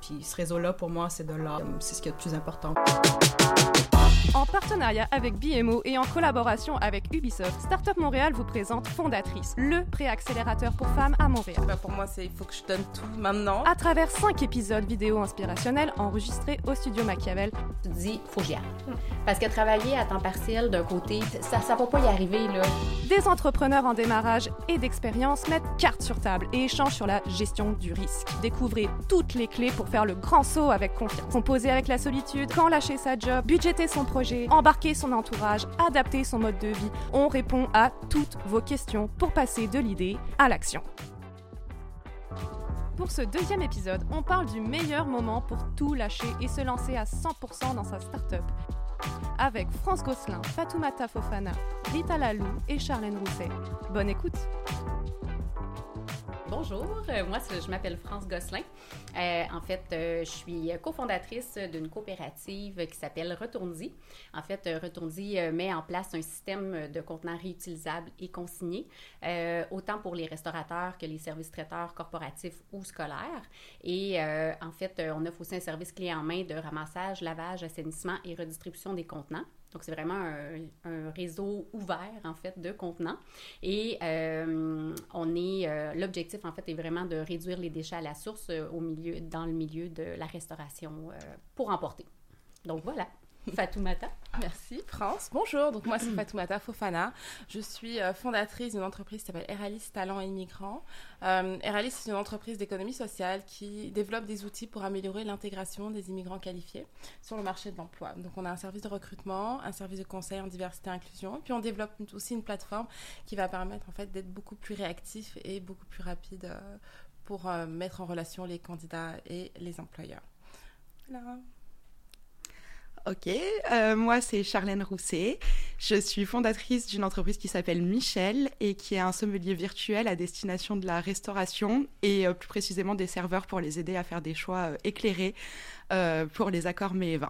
Puis ce réseau-là, pour moi, c'est de là. C'est ce qui est le plus important. En partenariat avec BMO et en collaboration avec Ubisoft, Startup Montréal vous présente Fondatrice, le préaccélérateur pour femmes à Montréal. Bah pour moi, c'est il faut que je donne tout maintenant. À travers cinq épisodes vidéo inspirationnels enregistrés au studio Machiavel. Tu te dis, faut que j'y aille. Parce que travailler à temps partiel d'un côté, ça, ça va pas y arriver, là. Des entrepreneurs en démarrage et d'expérience mettent carte sur table et échangent sur la gestion du risque. Découvrez toutes les clés pour faire le grand saut avec confiance. Composer avec la solitude, quand lâcher sa job, budgéter son projet embarquer son entourage, adapter son mode de vie. On répond à toutes vos questions pour passer de l'idée à l'action. Pour ce deuxième épisode, on parle du meilleur moment pour tout lâcher et se lancer à 100% dans sa start-up. Avec France Gosselin, Fatoumata Fofana, Rita Lalou et Charlène Rousset. Bonne écoute! Bonjour, euh, moi je m'appelle France Gosselin. Euh, en fait, euh, je suis cofondatrice d'une coopérative qui s'appelle Retourndi. En fait, Retourndi met en place un système de contenants réutilisables et consignés, autant pour les restaurateurs que les services traiteurs corporatifs ou scolaires. Et en fait, on offre aussi un service clé en main de ramassage, lavage, assainissement et redistribution des contenants. Donc, c'est vraiment un, réseau ouvert, en fait, de contenants. Et euh, on est, euh, l'objectif, en fait, est vraiment de réduire les déchets à la source euh, au milieu, dans le milieu de la restauration pour emporter. Donc, voilà. Fatoumata. Merci, France. Bonjour, donc moi c'est Fatoumata Fofana. Je suis euh, fondatrice d'une entreprise qui s'appelle Eralis Talent Immigrants. Euh, Eralis, c'est une entreprise d'économie sociale qui développe des outils pour améliorer l'intégration des immigrants qualifiés sur le marché de l'emploi. Donc on a un service de recrutement, un service de conseil en diversité et inclusion, puis on développe aussi une plateforme qui va permettre en fait d'être beaucoup plus réactif et beaucoup plus rapide euh, pour mettre en relation les candidats et les employeurs. Voilà. Ok, euh, moi c'est Charlène Rousset. Je suis fondatrice d'une entreprise qui s'appelle Michel et qui est un sommelier virtuel à destination de la restauration et euh, plus précisément des serveurs pour les aider à faire des choix euh, éclairés pour les accords mets et vins.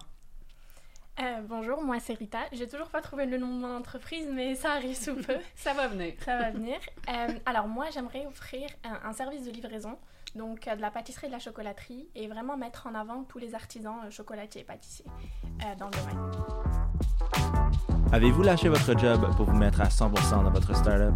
bonjour, moi c'est Rita. J'ai toujours pas trouvé le nom de mon entreprise, mais ça arrive sous peu. ça va venir. Ça va venir. alors moi j'aimerais offrir un, service de livraison donc euh, de la pâtisserie et de la chocolaterie, et vraiment mettre en avant tous les artisans euh, chocolatiers et pâtissiers euh, dans le domaine. Avez-vous lâché votre job pour vous mettre à 100% dans votre startup?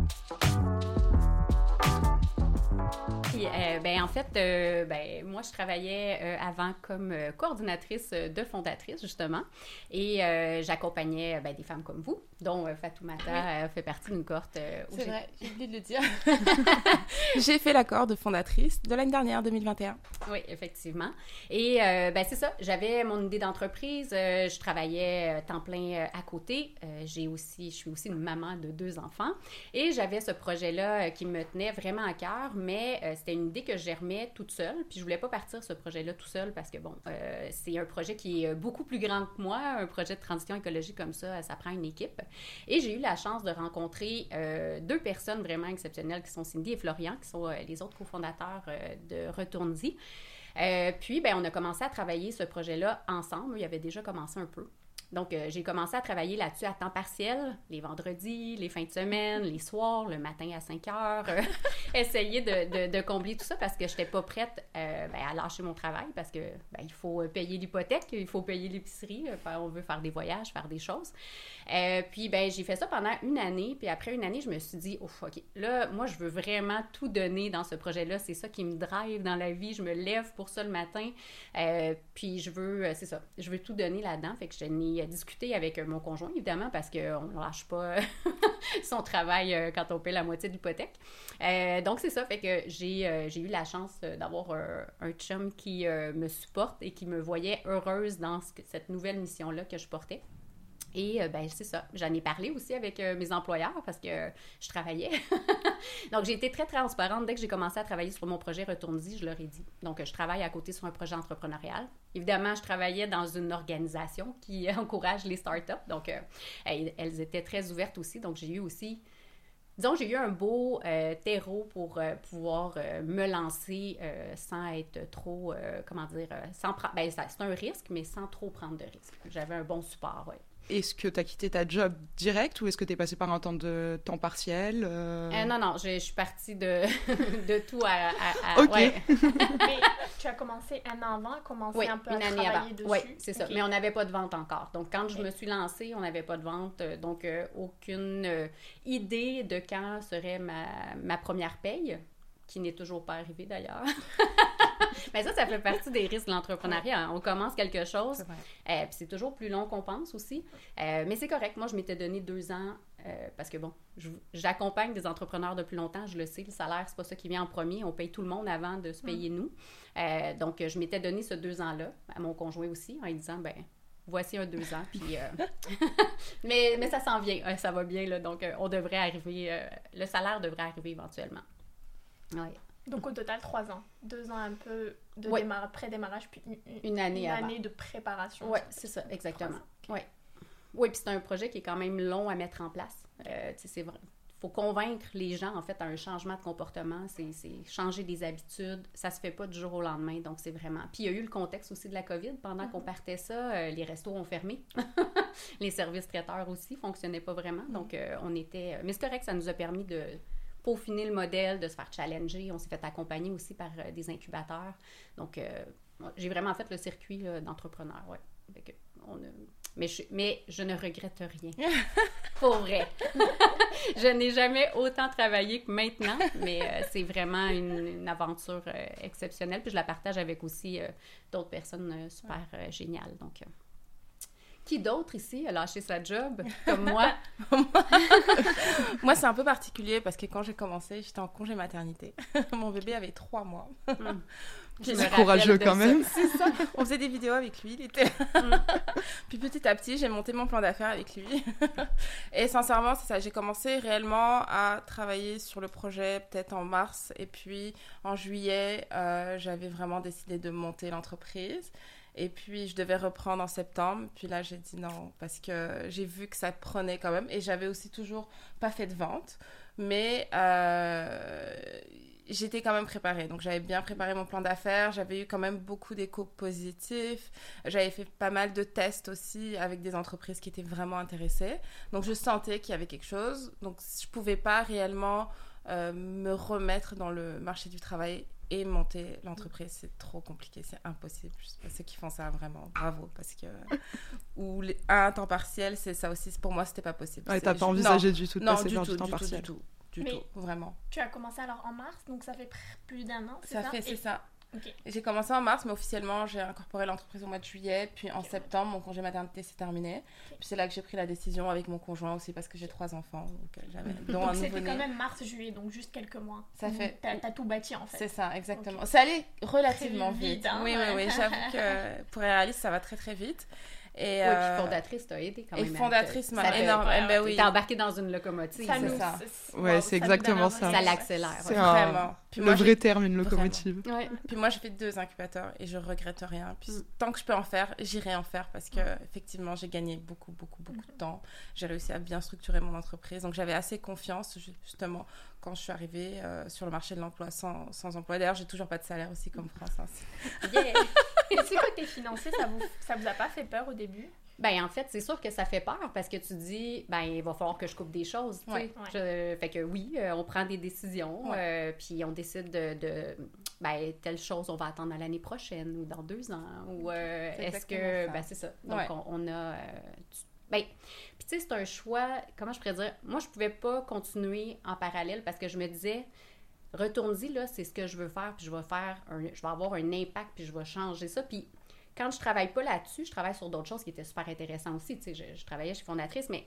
Euh, ben, en fait, euh, ben, moi, je travaillais euh, avant comme coordinatrice de fondatrice, justement, et j'accompagnais ben, des femmes comme vous, dont Fatoumata fait partie d'une cohorte. C'est vrai, j'ai oublié de le dire. j'ai fait l'accord de fondatrice de l'année dernière, 2021. Oui, effectivement. Et ben, c'est ça, j'avais mon idée d'entreprise, je travaillais temps plein à côté. j'ai aussi, je suis aussi une maman de deux enfants, et j'avais ce projet-là qui me tenait vraiment à cœur, mais c'était c'était une idée que je germais toute seule. Puis je voulais pas partir ce projet-là tout seul parce que, bon, euh, c'est un projet qui est beaucoup plus grand que moi. Un projet de transition écologique comme ça, ça prend une équipe. Et j'ai eu la chance de rencontrer euh, deux personnes vraiment exceptionnelles qui sont Cindy et Florian, qui sont euh, les autres cofondateurs de Retourne-y. puis, ben, on a commencé à travailler ce projet-là ensemble. Il avait déjà commencé un peu. Donc, euh, j'ai commencé à travailler là-dessus à temps partiel, les vendredis, les fins de semaine, les soirs, le matin à 5 heures, euh, essayer de, combler tout ça parce que je n'étais pas prête euh, ben, à lâcher mon travail parce que ben, il faut payer l'hypothèque, il faut payer l'épicerie, on veut faire des voyages, faire des choses. puis, ben, j'ai fait ça pendant une année. Puis après une année, je me suis dit, oh, OK, là, moi, je veux vraiment tout donner dans ce projet-là. C'est ça qui me drive dans la vie. Je me lève pour ça le matin. puis, je veux, c'est ça, je veux tout donner là-dedans. Fait que je n'ai discuter avec euh, mon conjoint, évidemment, parce qu'on ne lâche pas son travail euh, quand on paie la moitié de l'hypothèque. Euh, donc, c'est ça, fait que j'ai eu la chance d'avoir un chum qui me supporte et qui me voyait heureuse dans cette nouvelle mission-là que je portais. Et euh, ben c'est ça. J'en ai parlé aussi avec euh, mes employeurs parce que je travaillais. Donc j'ai été très transparente dès que j'ai commencé à travailler sur mon projet Retourne-y, je leur ai dit. Donc je travaille à côté sur un projet entrepreneurial. Évidemment, je travaillais dans une organisation qui encourage les startups. Donc euh, elles, étaient très ouvertes aussi. Donc j'ai eu aussi disons, j'ai eu un beau terreau pour pouvoir me lancer sans être trop, comment dire, sans ben, c'est un risque, mais sans trop prendre de risques. J'avais un bon support, oui. Est-ce que tu as quitté ta job direct ou est-ce que tu es passé par un temps de temps partiel euh? Euh, non, non, je, je suis partie de, de tout à... à- à- Ok. ouais. Mais tu as commencé un an avant, commencé Oui, un peu une à année travailler avant. dessus. Oui, c'est ça. Mais on n'avait pas de vente encore. Donc, quand je me suis lancée, on n'avait pas de vente. euh, Donc, euh, aucune euh, idée de quand serait ma, ma première paye, qui n'est toujours pas arrivée d'ailleurs. Mais ça, ça fait partie des risques de l'entrepreneuriat. hein. On commence quelque chose, euh, puis c'est toujours plus long qu'on pense aussi. Euh, mais c'est correct. Moi, je m'étais donné deux ans euh, parce que, bon, j'accompagne des entrepreneurs depuis longtemps. Je le sais, le salaire, c'est pas ça qui vient en premier. On paye tout le monde avant de se payer nous. Euh, donc, je m'étais donné ce deux ans-là à mon conjoint aussi en lui disant, ben voici un deux ans. Puis, euh, mais, mais ça s'en vient, euh, ça va bien. Là, donc, on devrait arriver, le salaire devrait arriver éventuellement. Ouais. Donc au total, trois ans. Deux ans un peu de Ouais. démarrage, pré-démarrage, puis une, année une avant. année de préparation. Oui, c'est ça, exactement. Oui. Oui, puis c'est un projet qui est quand même long à mettre en place. Euh, c'est vrai. faut convaincre les gens, en fait, à un changement de comportement. C'est c'est changer des habitudes. Ça se fait pas du jour au lendemain. Donc, c'est vraiment. Puis, il y a eu le contexte aussi de la COVID. Pendant qu'on partait ça, euh, les restos ont fermé. les services traiteurs aussi fonctionnaient pas vraiment. Donc, euh, on était. Mais c'est correct, ça nous a permis de peaufiner le modèle, de se faire challenger. On s'est fait accompagner aussi par euh, des incubateurs. Donc, euh, j'ai vraiment fait le circuit d'entrepreneur, ouais. Fait que on a- mais, je, mais je ne regrette rien. Pour vrai. je n'ai jamais autant travaillé que maintenant, mais euh, c'est vraiment une, une aventure euh, exceptionnelle. Puis je la partage avec aussi euh, d'autres personnes super géniales. Donc, qui d'autre ici a lâché sa job comme moi? Moi, c'est un peu particulier parce que quand j'ai commencé, j'étais en congé maternité. Mon bébé avait trois mois. Hmm. Me C'est courageux quand même. C'est ça. On faisait des vidéos avec lui. Il était. Mm. Puis petit à petit, j'ai monté mon plan d'affaires avec lui. et sincèrement, c'est ça. J'ai commencé réellement à travailler sur le projet peut-être en mars. Et puis en juillet, euh, j'avais vraiment décidé de monter l'entreprise. Et puis je devais reprendre en septembre. Puis là, j'ai dit non parce que j'ai vu que ça prenait quand même. Et j'avais aussi toujours pas fait de vente. Mais euh, j'étais quand même préparée. Donc j'avais bien préparé mon plan d'affaires. J'avais eu quand même beaucoup d'échos positifs. J'avais fait pas mal de tests aussi avec des entreprises qui étaient vraiment intéressées. Donc je sentais qu'il y avait quelque chose. Donc je pouvais pas réellement euh, me remettre dans le marché du travail et monter l'entreprise. C'est trop compliqué, c'est impossible. Je sais pas ceux qui font ça vraiment, bravo. Parce que. Ou les- un temps partiel, c'est ça aussi. Pour moi, c'était pas possible. Ouais, t'as pas envisagé du tout de non, passer du vers tout, du temps du tout, partiel. du tout, du Mais- tout, vraiment. Tu as commencé alors en mars, donc ça fait pr- plus d'un an, c'est Ça ça? fait, c'est Et- ça. J'ai commencé en mars, mais officiellement, j'ai incorporé l'entreprise au mois de juillet. Puis en septembre, mon congé maternité s'est terminé. Puis c'est là que j'ai pris la décision avec mon conjoint aussi, parce que j'ai trois enfants. Donc, euh, c'était quand même mars-juillet, donc juste quelques mois. Ça Donc, fait- T'as tout bâti en fait. C'est ça, exactement. Ça allait relativement vite. vite, hein, oui, ouais. oui, oui. J'avoue que pour réaliste, ça va très, très vite. Et, Oui, euh, puis fondatrice t'a aidé quand et même. à fondatrice m'a ouais, eh ben oui. T'es embarqué dans une locomotive. Ça c'est nous. ça. wow, c'est exactement ça. un- Ça l'accélère. C'est Vraiment. Puis le moi, vrai terme, une locomotive. Ouais. Puis moi, j'ai fait deux incubateurs et je regrette rien. Puis Mm. tant que je peux en faire, j'irai en faire parce que effectivement, j'ai gagné beaucoup, beaucoup, beaucoup de temps. J'ai réussi à bien structurer mon entreprise. Donc j'avais assez confiance ju- justement quand je suis arrivée euh, sur le marché de l'emploi sans, sans emploi. D'ailleurs, j'ai toujours pas de salaire aussi comme France. hein. Yeah. Et c'est côté financier, ça vous, ça vous a pas fait peur au début? Ben, en fait, c'est sûr que ça fait peur parce que tu dis, ben, il va falloir que je coupe des choses. Ouais. Je- Fait que oui, euh, on prend des décisions, euh, puis on décide de, de, ben, telle chose, on va attendre à l'année prochaine ou dans deux ans. Ou euh, est-ce que. ça. Ben, c'est ça. Donc, Ouais. on, on a. euh, tu- ben, puis tu sais, c'est un choix, comment je pourrais dire? Moi, je pouvais pas continuer en parallèle parce que je me disais, retourne-y, là, c'est ce que je veux faire, puis je vais faire, un, je vais avoir un impact, puis je vais changer ça. Puis quand je travaille pas là-dessus, je travaille sur d'autres choses qui étaient super intéressantes aussi. Tu sais, je, travaillais chez Fondatrice, mais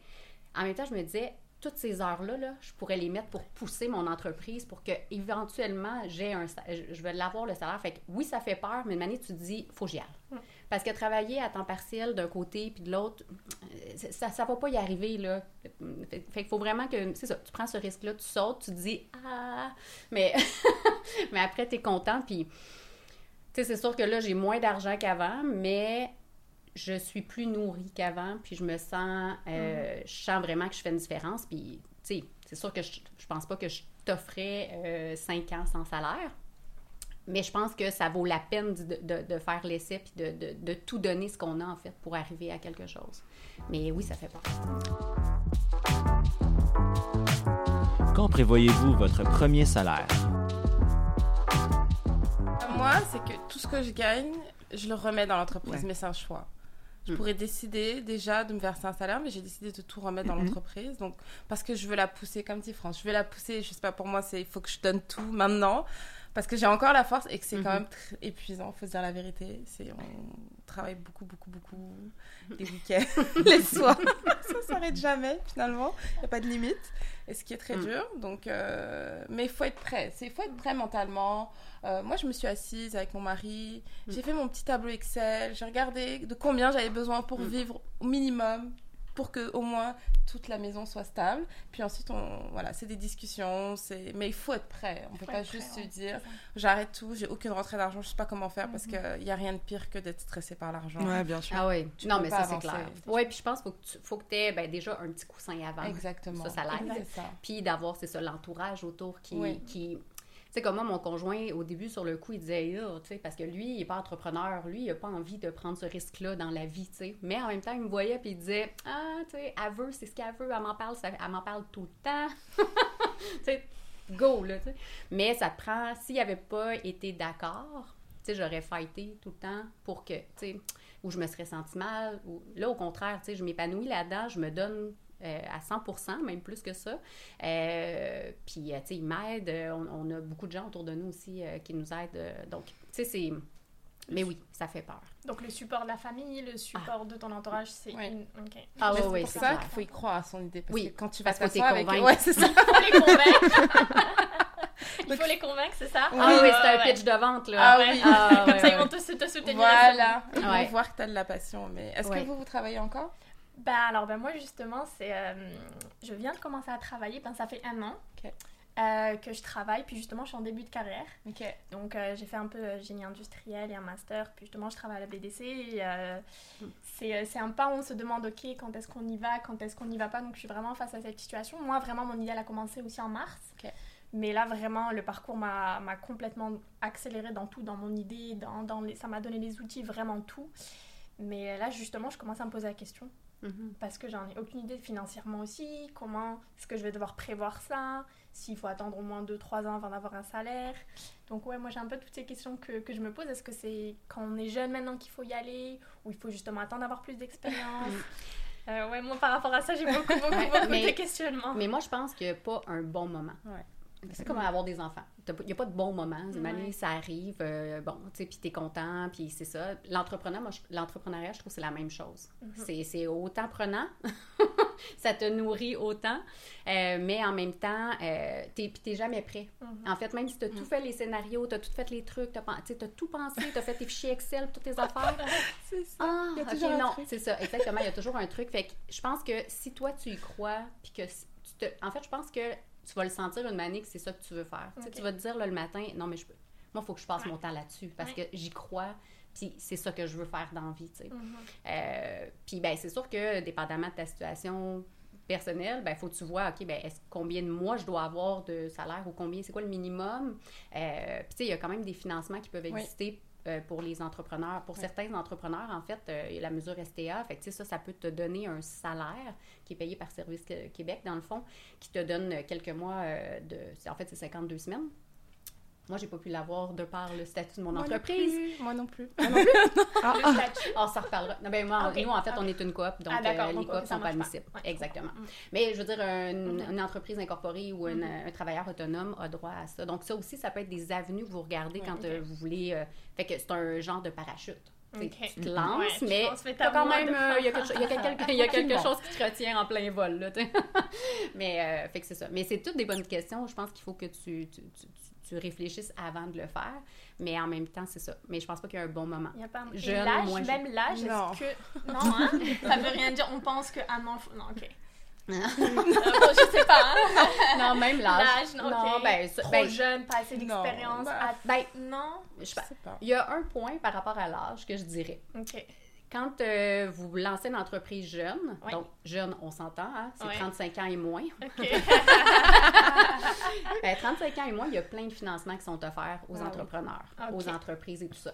en même temps, je me disais, toutes ces heures-là, là, je pourrais les mettre pour pousser mon entreprise pour que éventuellement j'ai un je vais l'avoir le salaire. Fait que oui, ça fait peur, mais une année, tu te dis, faut que j'y aille. Parce que travailler à temps partiel d'un côté puis de l'autre, euh, ça, ça va pas y arriver, là. Fait, fait qu'il faut vraiment que, c'est ça, tu prends ce risque-là, tu sautes, tu te dis, ah, mais, mais après, tu es content, puis, tu sais, c'est sûr que là, j'ai moins d'argent qu'avant, mais je suis plus nourrie qu'avant, puis je me sens, euh, je sens vraiment que je fais une différence, puis, tu sais, c'est sûr que je, je pense pas que je t'offrais euh, cinq ans sans salaire, mais je pense que ça vaut la peine de, de- de faire l'essai puis de, de- de tout donner ce qu'on a, en fait, pour arriver à quelque chose. Mais oui, ça fait peur. Quand prévoyez-vous votre premier salaire? Moi, c'est que tout ce que je gagne, je le remets dans l'entreprise, Ouais. mais c'est un choix. Je Mm. pourrais décider déjà de me verser un salaire, mais j'ai décidé de tout remettre dans Mhm. l'entreprise. Donc, parce que je veux la pousser, comme dit France, je veux la pousser. Je sais pas, pour moi, c'est il faut que je donne tout maintenant. Parce que j'ai encore la force et que c'est quand Mhm. même très épuisant, faut se dire la vérité. C'est, on travaille beaucoup, beaucoup, beaucoup les week-ends, les soirs. Ça s'arrête jamais, finalement. Il n'y a pas de limite. Et ce qui est très Mm. dur. Donc, euh, mais il faut être prêt. Il faut être prêt mentalement. Euh, moi, je me suis assise avec mon mari. J'ai fait mon petit tableau Excel. J'ai regardé de combien j'avais besoin pour Mm. vivre au minimum, pour que au moins toute la maison soit stable. Puis ensuite, on, voilà, c'est des discussions. C'est, mais il faut être prêt. On peut Faut pas prêt, juste ouais. se dire, C'est ça. j'arrête tout, j'ai aucune rentrée d'argent, je sais pas comment faire parce Mhm. qu'il n'y a rien de pire que d'être stressé par l'argent. Ouais, bien sûr. Ah oui, Tu non, mais ça, c'est clair. Oui, puis je pense qu'il faut que tu faut que aies ben, déjà un petit coussin avant. Exactement. Ça, ça l'aide. C'est ça. Puis d'avoir, c'est ça, l'entourage autour qui. Oui. qui... Tu sais, comme moi, mon conjoint, au début, sur le coup, il disait, parce que lui, il n'est pas entrepreneur, lui, il n'a pas envie de prendre ce risque-là dans la vie, tu sais. Mais en même temps, il me voyait, puis il disait, ah, tu sais, elle veut, c'est ce qu'elle veut, elle m'en parle, tout le temps. tu sais, go, là, tu sais. Mais ça prend, s'il n'avait pas été d'accord, tu sais, j'aurais fighté tout le temps pour que, tu sais, ou je me serais senti mal, ou là, au contraire, tu sais, je m'épanouis là-dedans, je me donne euh, à 100% même plus que ça. Euh, puis, euh, tu sais, il m'aide. euh, On, on a beaucoup de gens autour de nous aussi euh, qui nous aident. euh, donc, tu sais, c'est... Mais oui, ça fait peur. Donc le support de la famille, le support de ton entourage, c'est Ouais. une... ok. Ah ouais, c'est ouais, pour ça qu'il faut y croire à son idée. Parce Oui, que quand tu parce vas t'asseoir t'es avec ouais, c'est ça. Il faut les convaincre. Il faut les convaincre, c'est ça? Ah oui, c'est un ouais. pitch de vente, là. Ah oui. Ah, Comme ça, ils vont te, te soutenir. Voilà. Ils Ouais. vont voir que tu as de la passion. Mais est-ce Ouais. que vous, vous travaillez encore? Bah alors ben moi justement c'est euh, je viens de commencer à travailler ben ça fait un an euh, que je travaille puis justement je suis en début de carrière. Donc euh, j'ai fait un peu génie industriel et un master puis justement je travaille à la BDC et Hmm. c'est c'est un pas où on se demande ok quand est-ce qu'on y va quand est-ce qu'on n'y va pas. Donc je suis vraiment face à cette situation. Moi vraiment mon idéal a commencé aussi en mars. Mais là vraiment le parcours m'a m'a complètement accéléré dans tout dans mon idée dans, dans les, ça m'a donné les outils vraiment tout. Mais là justement je commence à me poser la question Mhm. parce que j'en ai aucune idée financièrement aussi. Comment est-ce que je vais devoir prévoir ça S'il faut attendre au moins 2-3 ans avant d'avoir un salaire. Donc ouais, moi j'ai un peu toutes ces questions que, que je me pose. Est-ce que c'est quand on est jeune maintenant qu'il faut y aller Ou il faut justement attendre d'avoir plus d'expérience? Euh, Ouais, moi par rapport à ça, j'ai beaucoup, beaucoup, beaucoup mais- de questionnements. Mais moi, je pense qu'il n'y a pas un bon moment. Ouais. C'est comme avoir des enfants. Il n'y a pas de bon moment. Ouais. ça arrive, euh, bon, tu sais, puis t'es content, puis c'est ça. L'entrepreneur, moi, je- l'entrepreneuriat, je trouve que c'est la même chose. Mhm. C'est- C'est autant prenant, ça te nourrit autant, euh, mais en même temps, euh, t'es, puis t'es jamais prêt. Mhm. En fait, même si tu as tout fait les scénarios, tu as tout fait les trucs, tu as, tout pensé, tu as fait tes fichiers Excel, toutes tes affaires. C'est ça. Ah, Il y a ok, toujours un non, c'est ça, exactement. Il y a toujours un truc. Fait que je pense que si toi, tu y crois, puis que tu te... En fait, je pense que tu vas le sentir une année que c'est ça que tu veux faire. Tu sais, Ok. Tu vas te dire là, le matin, non, mais je peux... moi, il faut que je passe Ouais. mon temps là-dessus parce Ouais. que j'y crois, puis c'est ça que je veux faire dans la vie, tu sais. Mhm. Euh, puis ben c'est sûr que dépendamment de ta situation personnelle, ben faut que tu vois OK ben est-ce combien de mois je dois avoir de salaire ou combien c'est quoi le minimum? Euh, Puis tu sais il y a quand même des financements qui peuvent Oui. Euh, pour les entrepreneurs, pour certains entrepreneurs en fait, euh, la mesure STA, fait que ça ça peut te donner un salaire qui est payé par Service Qu- Québec dans le fond, qui te donne quelques mois euh, de en fait c'est 52 semaines. Moi, j'ai pas pu l'avoir de par le statut de mon Moi non entreprise. plus, Moi non plus. Ah, Le ah, statut. On s'en reparlera. Non, ben, moi, nous, en fait, on est une coop, donc Ah, euh, les coops ça sont pas admissibles. Ouais, Exactement. comprends. Mm. Mais je veux dire, Mhm. une entreprise incorporée ou une- un travailleur autonome a droit à ça. Donc, ça aussi, ça peut être des avenues que vous regardez quand euh, vous voulez. euh, fait que c'est un genre de parachute. Tu sais, Ok. Tu te lances, Ouais, mais quand même. euh, Il y a quelque, y a quelque- chose qui te retient en plein vol. Là, mais, euh, fait que c'est ça. Mais c'est toutes des bonnes questions. Je pense qu'il faut que tu, tu, tu- tu- réfléchisses avant de le faire. Mais en même temps, c'est ça. Mais je pense pas qu'il y a un bon moment. Il y a pas Jeune, l'âge, moins même l'âge, Non. est-ce que... Non, hein? ça veut rien dire. On pense qu'un an... faut- Non, ok. Hein? Euh, bon, je sais pas. hein? non, même l'âge. L'âge, non, ben, ça- Trop ben, jeune, pas assez Non, d'expérience. Ah, ben, Non? je Je sais pas. sais pas. Il y a un point par rapport à l'âge que je dirais. Ok. Quand euh, vous lancez une entreprise jeune, Oui. donc jeune, on s'entend, hein, c'est Ouais. 35 ans et moins. OK. Ben, 35 ans et moins, il y a plein de financements qui sont offerts aux Ah oui. entrepreneurs, Ok. aux entreprises et tout ça.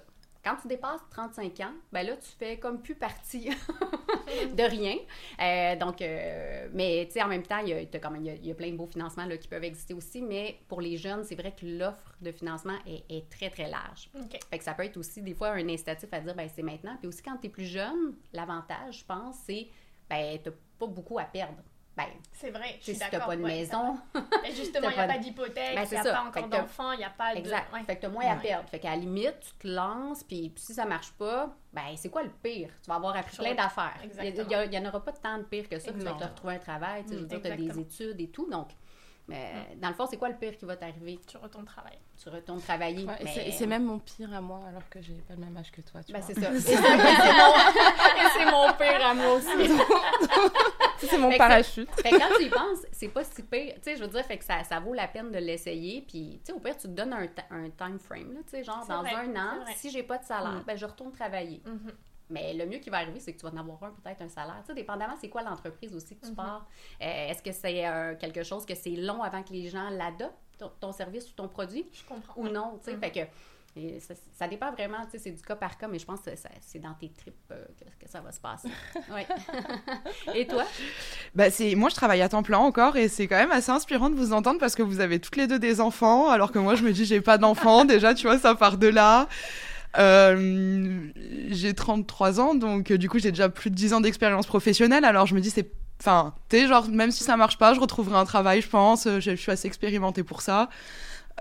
Quand tu dépasses 35 ans, ben là, tu fais comme plus partie de rien. Euh, donc, euh, mais tu sais, en même temps, il y y a, il y a plein de beaux financements là, qui peuvent exister aussi, mais pour les jeunes, c'est vrai que l'offre de financement est, est très, très large. OK. Fait que ça peut être aussi des fois un incitatif à dire, ben c'est maintenant. Puis aussi, quand tu es plus jeune, l'avantage, je pense, c'est, ben, tu pas beaucoup à perdre. Ben, C'est vrai, je suis si t'as pas de ouais, maison. Et justement, il n'y a pas d'hypothèque, Ben, il c'est n'y a ça. pas encore que d'enfants, il n'y a pas de... Exact. ouais. Fait que t'as moins à perdre. Fait qu'à la limite, tu te lances, puis si ça marche pas, ben c'est quoi le pire? Tu vas avoir appris plein d'affaires. Il n'y en aura pas tant de pire que ça. Tu vas te retrouver un travail, tu dire, t'as des études et tout. Donc, mais, dans le fond, c'est quoi le pire qui va t'arriver? Tu retournes travailler. Tu retournes travailler. Ouais, et mais- c'est- même mon pire à moi, alors que j'ai pas le même âge que toi. Tu Ben, c'est ça. Et c'est et c'est mon, et c'est mon pire à moi aussi. C'est mon parachute. Fait que quand tu y penses, c'est pas si pire. Tu sais, je veux dire, fait que ça, ça vaut la peine de l'essayer. Puis, tu sais, au pire, tu te donnes un, un time frame, là, tu sais, genre dans vrai, un an, si j'ai pas de salaire, Mm. ben je retourne travailler. Mhm. Mais le mieux qui va arriver, c'est que tu vas en avoir un, peut-être un salaire. Tu sais, dépendamment, c'est quoi l'entreprise aussi que tu Mhm. pars. Euh, Est-ce que c'est euh, quelque chose que c'est long avant que les gens l'adoptent, ton, ton service ou ton produit, Je comprends. ou non, tu sais? Mhm. Fait que et ça, ça dépend vraiment, tu sais, c'est du cas par cas, mais je pense que ça- c'est dans tes tripes euh, que, que ça va se passer. Oui. Et toi? Bah c'est moi je travaille à temps plein encore et c'est quand même assez inspirant de vous entendre parce que vous avez toutes les deux des enfants alors que moi je me dis j'ai pas d'enfants déjà tu vois ça part de là. Euh, j'ai 33 ans donc du coup j'ai déjà plus de 10 ans d'expérience professionnelle alors je me dis c'est enfin tu sais genre même si ça marche pas je retrouverai un travail je pense Euh, je, je suis assez expérimentée pour ça.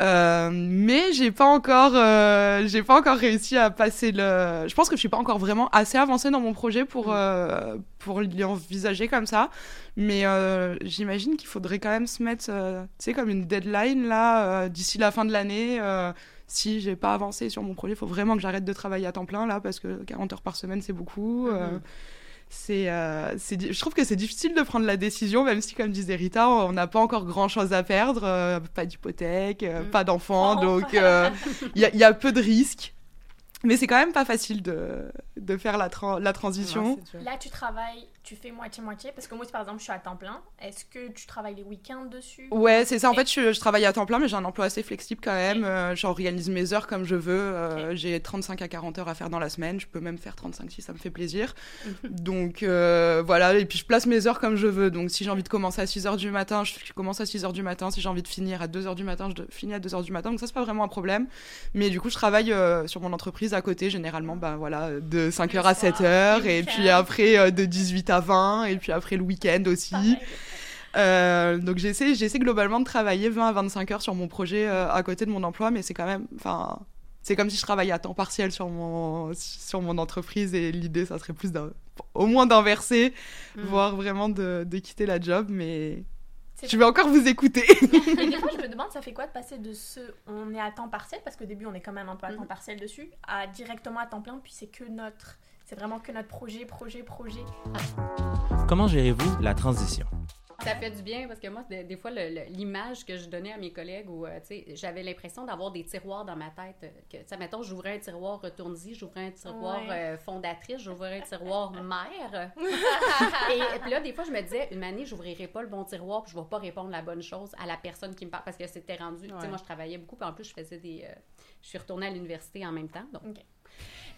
Euh, mais j'ai pas encore euh, j'ai pas encore réussi à passer le je pense que je suis pas encore vraiment assez avancée dans mon projet pour euh, pour l'envisager comme ça mais euh, j'imagine qu'il faudrait quand même se mettre, euh, tu sais, comme une deadline là, euh, d'ici la fin de l'année. euh, si j'ai pas avancé sur mon projet, il faut vraiment que j'arrête de travailler à temps plein là, parce que 40 heures par semaine, c'est beaucoup. Mhm. C'est, euh, je trouve que c'est difficile de prendre la décision, même si, comme disait Rita, on n'a pas encore grand chose à perdre, euh, pas d'hypothèque, euh, Mhm. pas d'enfants, Oh. donc il y, y a peu de risques. Mais c'est quand même pas facile de, de faire la, tran- la transition. Là, tu travailles, tu fais moitié-moitié. Parce que moi, par exemple, je suis à temps plein. Est-ce que tu travailles les week-ends dessus Ouais, c'est ça. En fait, je, je travaille à temps plein, mais j'ai un emploi assez flexible quand même. Euh, J'organise mes heures comme je veux. Euh, J'ai 35 à 40 heures à faire dans la semaine. Je peux même faire 35 si ça me fait plaisir. Donc euh, voilà, et puis je place mes heures comme je veux. Donc si j'ai envie de commencer à 6 heures du matin, je commence à 6 heures du matin. Si j'ai envie de finir à 2 heures du matin, je finis à 2 heures du matin. Donc ça, c'est pas vraiment un problème. Mais du coup, je travaille euh, sur mon entreprise à côté, généralement, ben voilà, de 5 Le heures à soir, 7 heures. le Et week-end. puis après, euh, de 18 à 20. Et puis après, le week-end aussi. Euh, donc j'essaie, j'essaie globalement de travailler 20 à 25 heures sur mon projet euh, à côté de mon emploi, mais c'est quand même, enfin, c'est comme si je travaillais à temps partiel sur mon sur mon entreprise et l'idée ça serait plus d'un, au moins d'inverser, Mm. voire vraiment de, de quitter la job, mais je vais encore vous écouter. Et des fois, je me demande, ça fait quoi de passer de ce on est à temps partiel, parce qu'au début, on est quand même un peu à temps Mhm. partiel dessus, à directement à temps plein, puis c'est que notre. C'est vraiment que notre projet, projet, projet. Comment gérez-vous la transition? Ça fait du bien parce que moi, des, des fois, l'image que je donnais à mes collègues, où, euh, j'avais l'impression d'avoir des tiroirs dans ma tête. euh, que, mettons, j'ouvrais un tiroir retourne-y, j'ouvrais un tiroir Ouais. euh, fondatrice, j'ouvrais un tiroir mère. et, et puis là, des fois, je me disais, une année, j'ouvrirai pas le bon tiroir, puis je vais pas répondre la bonne chose à la personne qui me parle parce que c'était rendu. Tu sais, Ouais. moi, je travaillais beaucoup, puis en plus, je faisais des. euh, je suis retournée à l'université en même temps. Donc. Ok.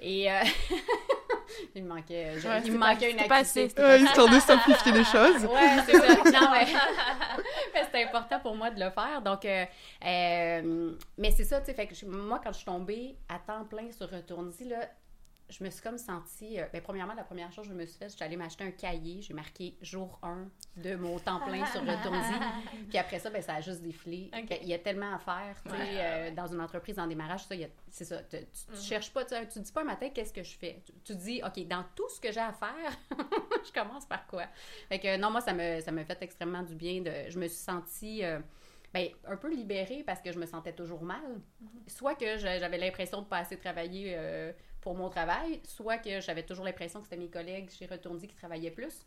Et il me manquait, je- Ouais, il me pas- manquait une c'était pas activité. assez, histoire de simplifier les choses. Ouais, c'est ça. Non, mais, mais c'était important pour moi de le faire. Donc, euh, euh, mais c'est ça, tu sais. Fait que je- moi, quand je suis tombée à temps plein sur Retourne-y, là, je me suis comme sentie. euh, ben, premièrement, la première chose que je me suis faite, j'étais allée m'acheter un cahier. J'ai marqué jour 1 de mon temps plein sur Retourne-y. Puis après ça, ben, ça a juste défilé. Il y a tellement à faire, Ouais, euh, dans une entreprise en démarrage. Ça, il y a- c'est ça. Tu, tu- Mhm. cherches pas, tu, tu dis pas un matin qu'est-ce que je fais? Tu, tu dis, OK, dans tout ce que j'ai à faire, je commence par quoi? Fait que non, moi, ça me, ça me fait extrêmement du bien. De, je me suis sentie euh, ben, un peu libérée parce que je me sentais toujours mal. Soit que j'avais l'impression de pas assez travailler euh, pour mon travail, soit que j'avais toujours l'impression que c'était mes collègues chez Retourdi qui travaillaient plus.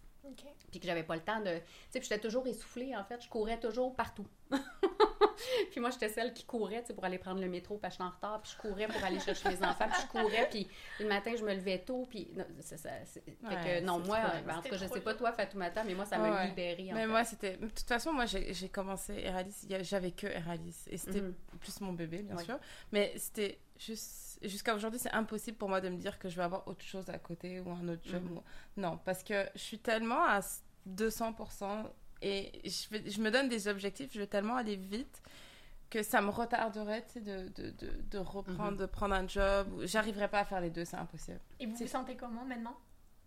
Puis que j'avais pas le temps de. Tu sais, puis j'étais toujours essoufflée, en fait. Je courais toujours partout. puis moi, j'étais celle qui courait, tu sais, pour aller prendre le métro, parce que j'étais en retard. Puis je courais pour aller chercher mes enfants. Puis je courais. Puis le matin, je me levais tôt. Puis. non, ça, fait que non, moi, ben, en tout cas, je sais pas toi, Fatoumata, mais moi, ça m'a ouais. libérée. En Mais fait. moi, c'était. De toute façon, moi, j'ai commencé Eralis, j'avais que Eralis. Et c'était Mhm. plus mon bébé, bien Ouais. sûr. Mais c'était. Jusqu'à aujourd'hui, c'est impossible pour moi de me dire que je vais avoir autre chose à côté ou un autre job. Mhm. ou- Non, parce que je suis tellement à 200% et je, vais- je me donne des objectifs, je vais tellement aller vite que ça me retarderait tu sais, de, de, de, de reprendre, Mhm. de prendre un job. J'arriverai pas à faire les deux, c'est impossible. Et vous vous sentez comment maintenant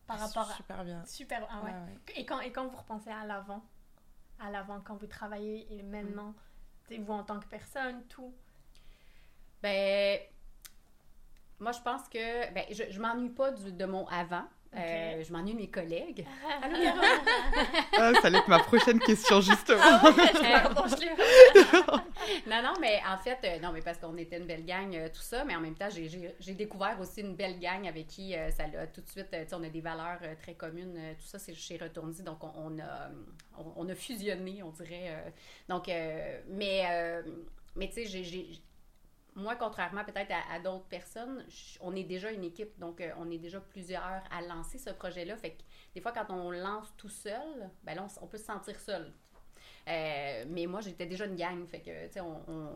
Par rapport à. Super bien. Super. Ah ouais. Ouais, ouais. Et, quand, et quand vous repensez à l'avant, à l'avant, quand vous travaillez et maintenant, Mm. tu sais, vous en tant que personne, tout. Ben, moi, je pense que ben, je, je m'ennuie pas du- de mon avant. Euh, je m'ennuie de mes collègues. Allô, Véro? Ah, ça allait être ma prochaine question, justement. Je l'ai- non, non, mais en fait, euh, non, mais parce qu'on était une belle gang, euh, tout ça, mais en même temps, j'ai- découvert aussi une belle gang avec qui euh, ça l'a tout de suite, euh, tu sais, on a des valeurs euh, très communes, euh, tout ça, c'est chez donc on, on a, on, on a fusionné, on dirait. euh, donc, euh, mais, euh, mais tu sais, j'ai. Moi, contrairement peut-être à, à d'autres personnes, je- on est déjà une équipe, donc euh, on est déjà plusieurs à lancer ce projet-là. Fait que des fois, quand on lance tout seul, ben là, on, peut se sentir seul. Euh, mais moi, j'étais déjà une gang, fait que, tu sais, on, on,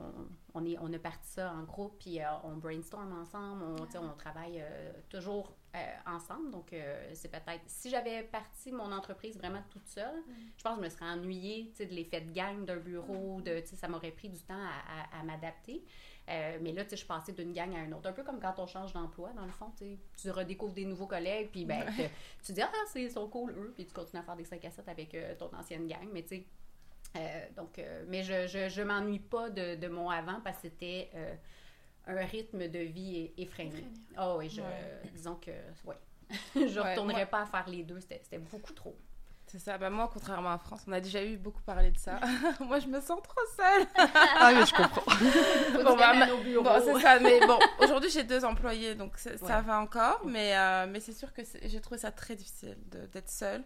on est, on a parti ça en groupe, puis euh, on brainstorm ensemble, on, on travaille euh, toujours euh, ensemble. Donc, euh, c'est peut-être, si j'avais parti mon entreprise vraiment toute seule, je pense que je me serais ennuyée, de l'effet de gang d'un bureau, de, tu sais, ça m'aurait pris du temps à, à- à m'adapter. Euh, mais là, je suis passée d'une gang à une autre. Un peu comme quand on change d'emploi, dans le fond, tu redécouvres des nouveaux collègues, puis ben, te- tu dis, ah, c'est, ils sont cool, eux, puis tu continues à faire des 5 à 7 avec ton ancienne gang. Mais tu sais, donc, mais je, je, je m'ennuie pas de, de mon avant parce que c'était un rythme de vie effréné. Ah oui, je, Ouais. disons que, ouais. je Ouais, retournerais moi- pas à faire les deux, c'était, beaucoup trop. C'est ça. Bah, moi, contrairement à France, on a déjà eu beaucoup parlé de ça. moi, je me sens trop seule. Ah, mais je comprends. Bon, bah, ma- bureau. Bon, c'est ça. Mais bon, aujourd'hui, j'ai deux employés, donc ça va encore. Mais, euh, mais c'est sûr que j'ai trouvé ça très difficile d'être seule,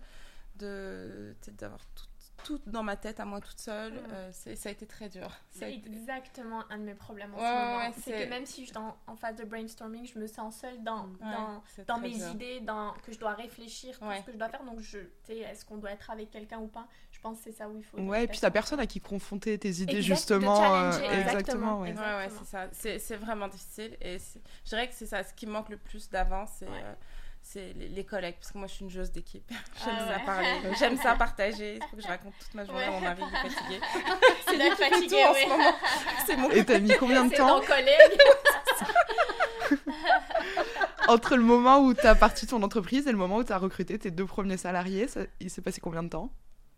de, d'avoir tout, tout dans ma tête à moi toute seule. Mm. Euh, ça a été très dur. C'est été- exactement un de mes problèmes en Ouais, ce moment. ouais, c'est que même si je suis en, en phase de brainstorming, je me sens seule dans, Ouais, dans, mes dur. idées, dans, que je dois réfléchir, tout Ouais. ce que je dois faire. Donc, tu est-ce qu'on doit être avec quelqu'un ou pas? Je pense que c'est ça où il faut. Ouais, et puis t'as personne à qui confronter tes idées, Exact, justement. euh, exactement, ouais. Ouais, ouais, Exactement. c'est ça. C'est c'est vraiment difficile. Et je dirais que c'est ça. Ce qui me manque le plus d'avant, c'est Ouais. euh, c'est les, les collègues. Parce que moi, je suis une joueuse d'équipe. J'aime Ah ça ouais. parler. J'aime ça partager. Il faut que je raconte toute ma journée à Ouais. mon mari, il est fatigué. C'est d'être Tout fatigué, en oui. ce moment. C'est mon Et t'as mis combien de C'est temps ton collègue. entre le moment où t'as parti ton entreprise et le moment où t'as recruté tes deux premiers salariés ça- Il s'est passé combien de temps?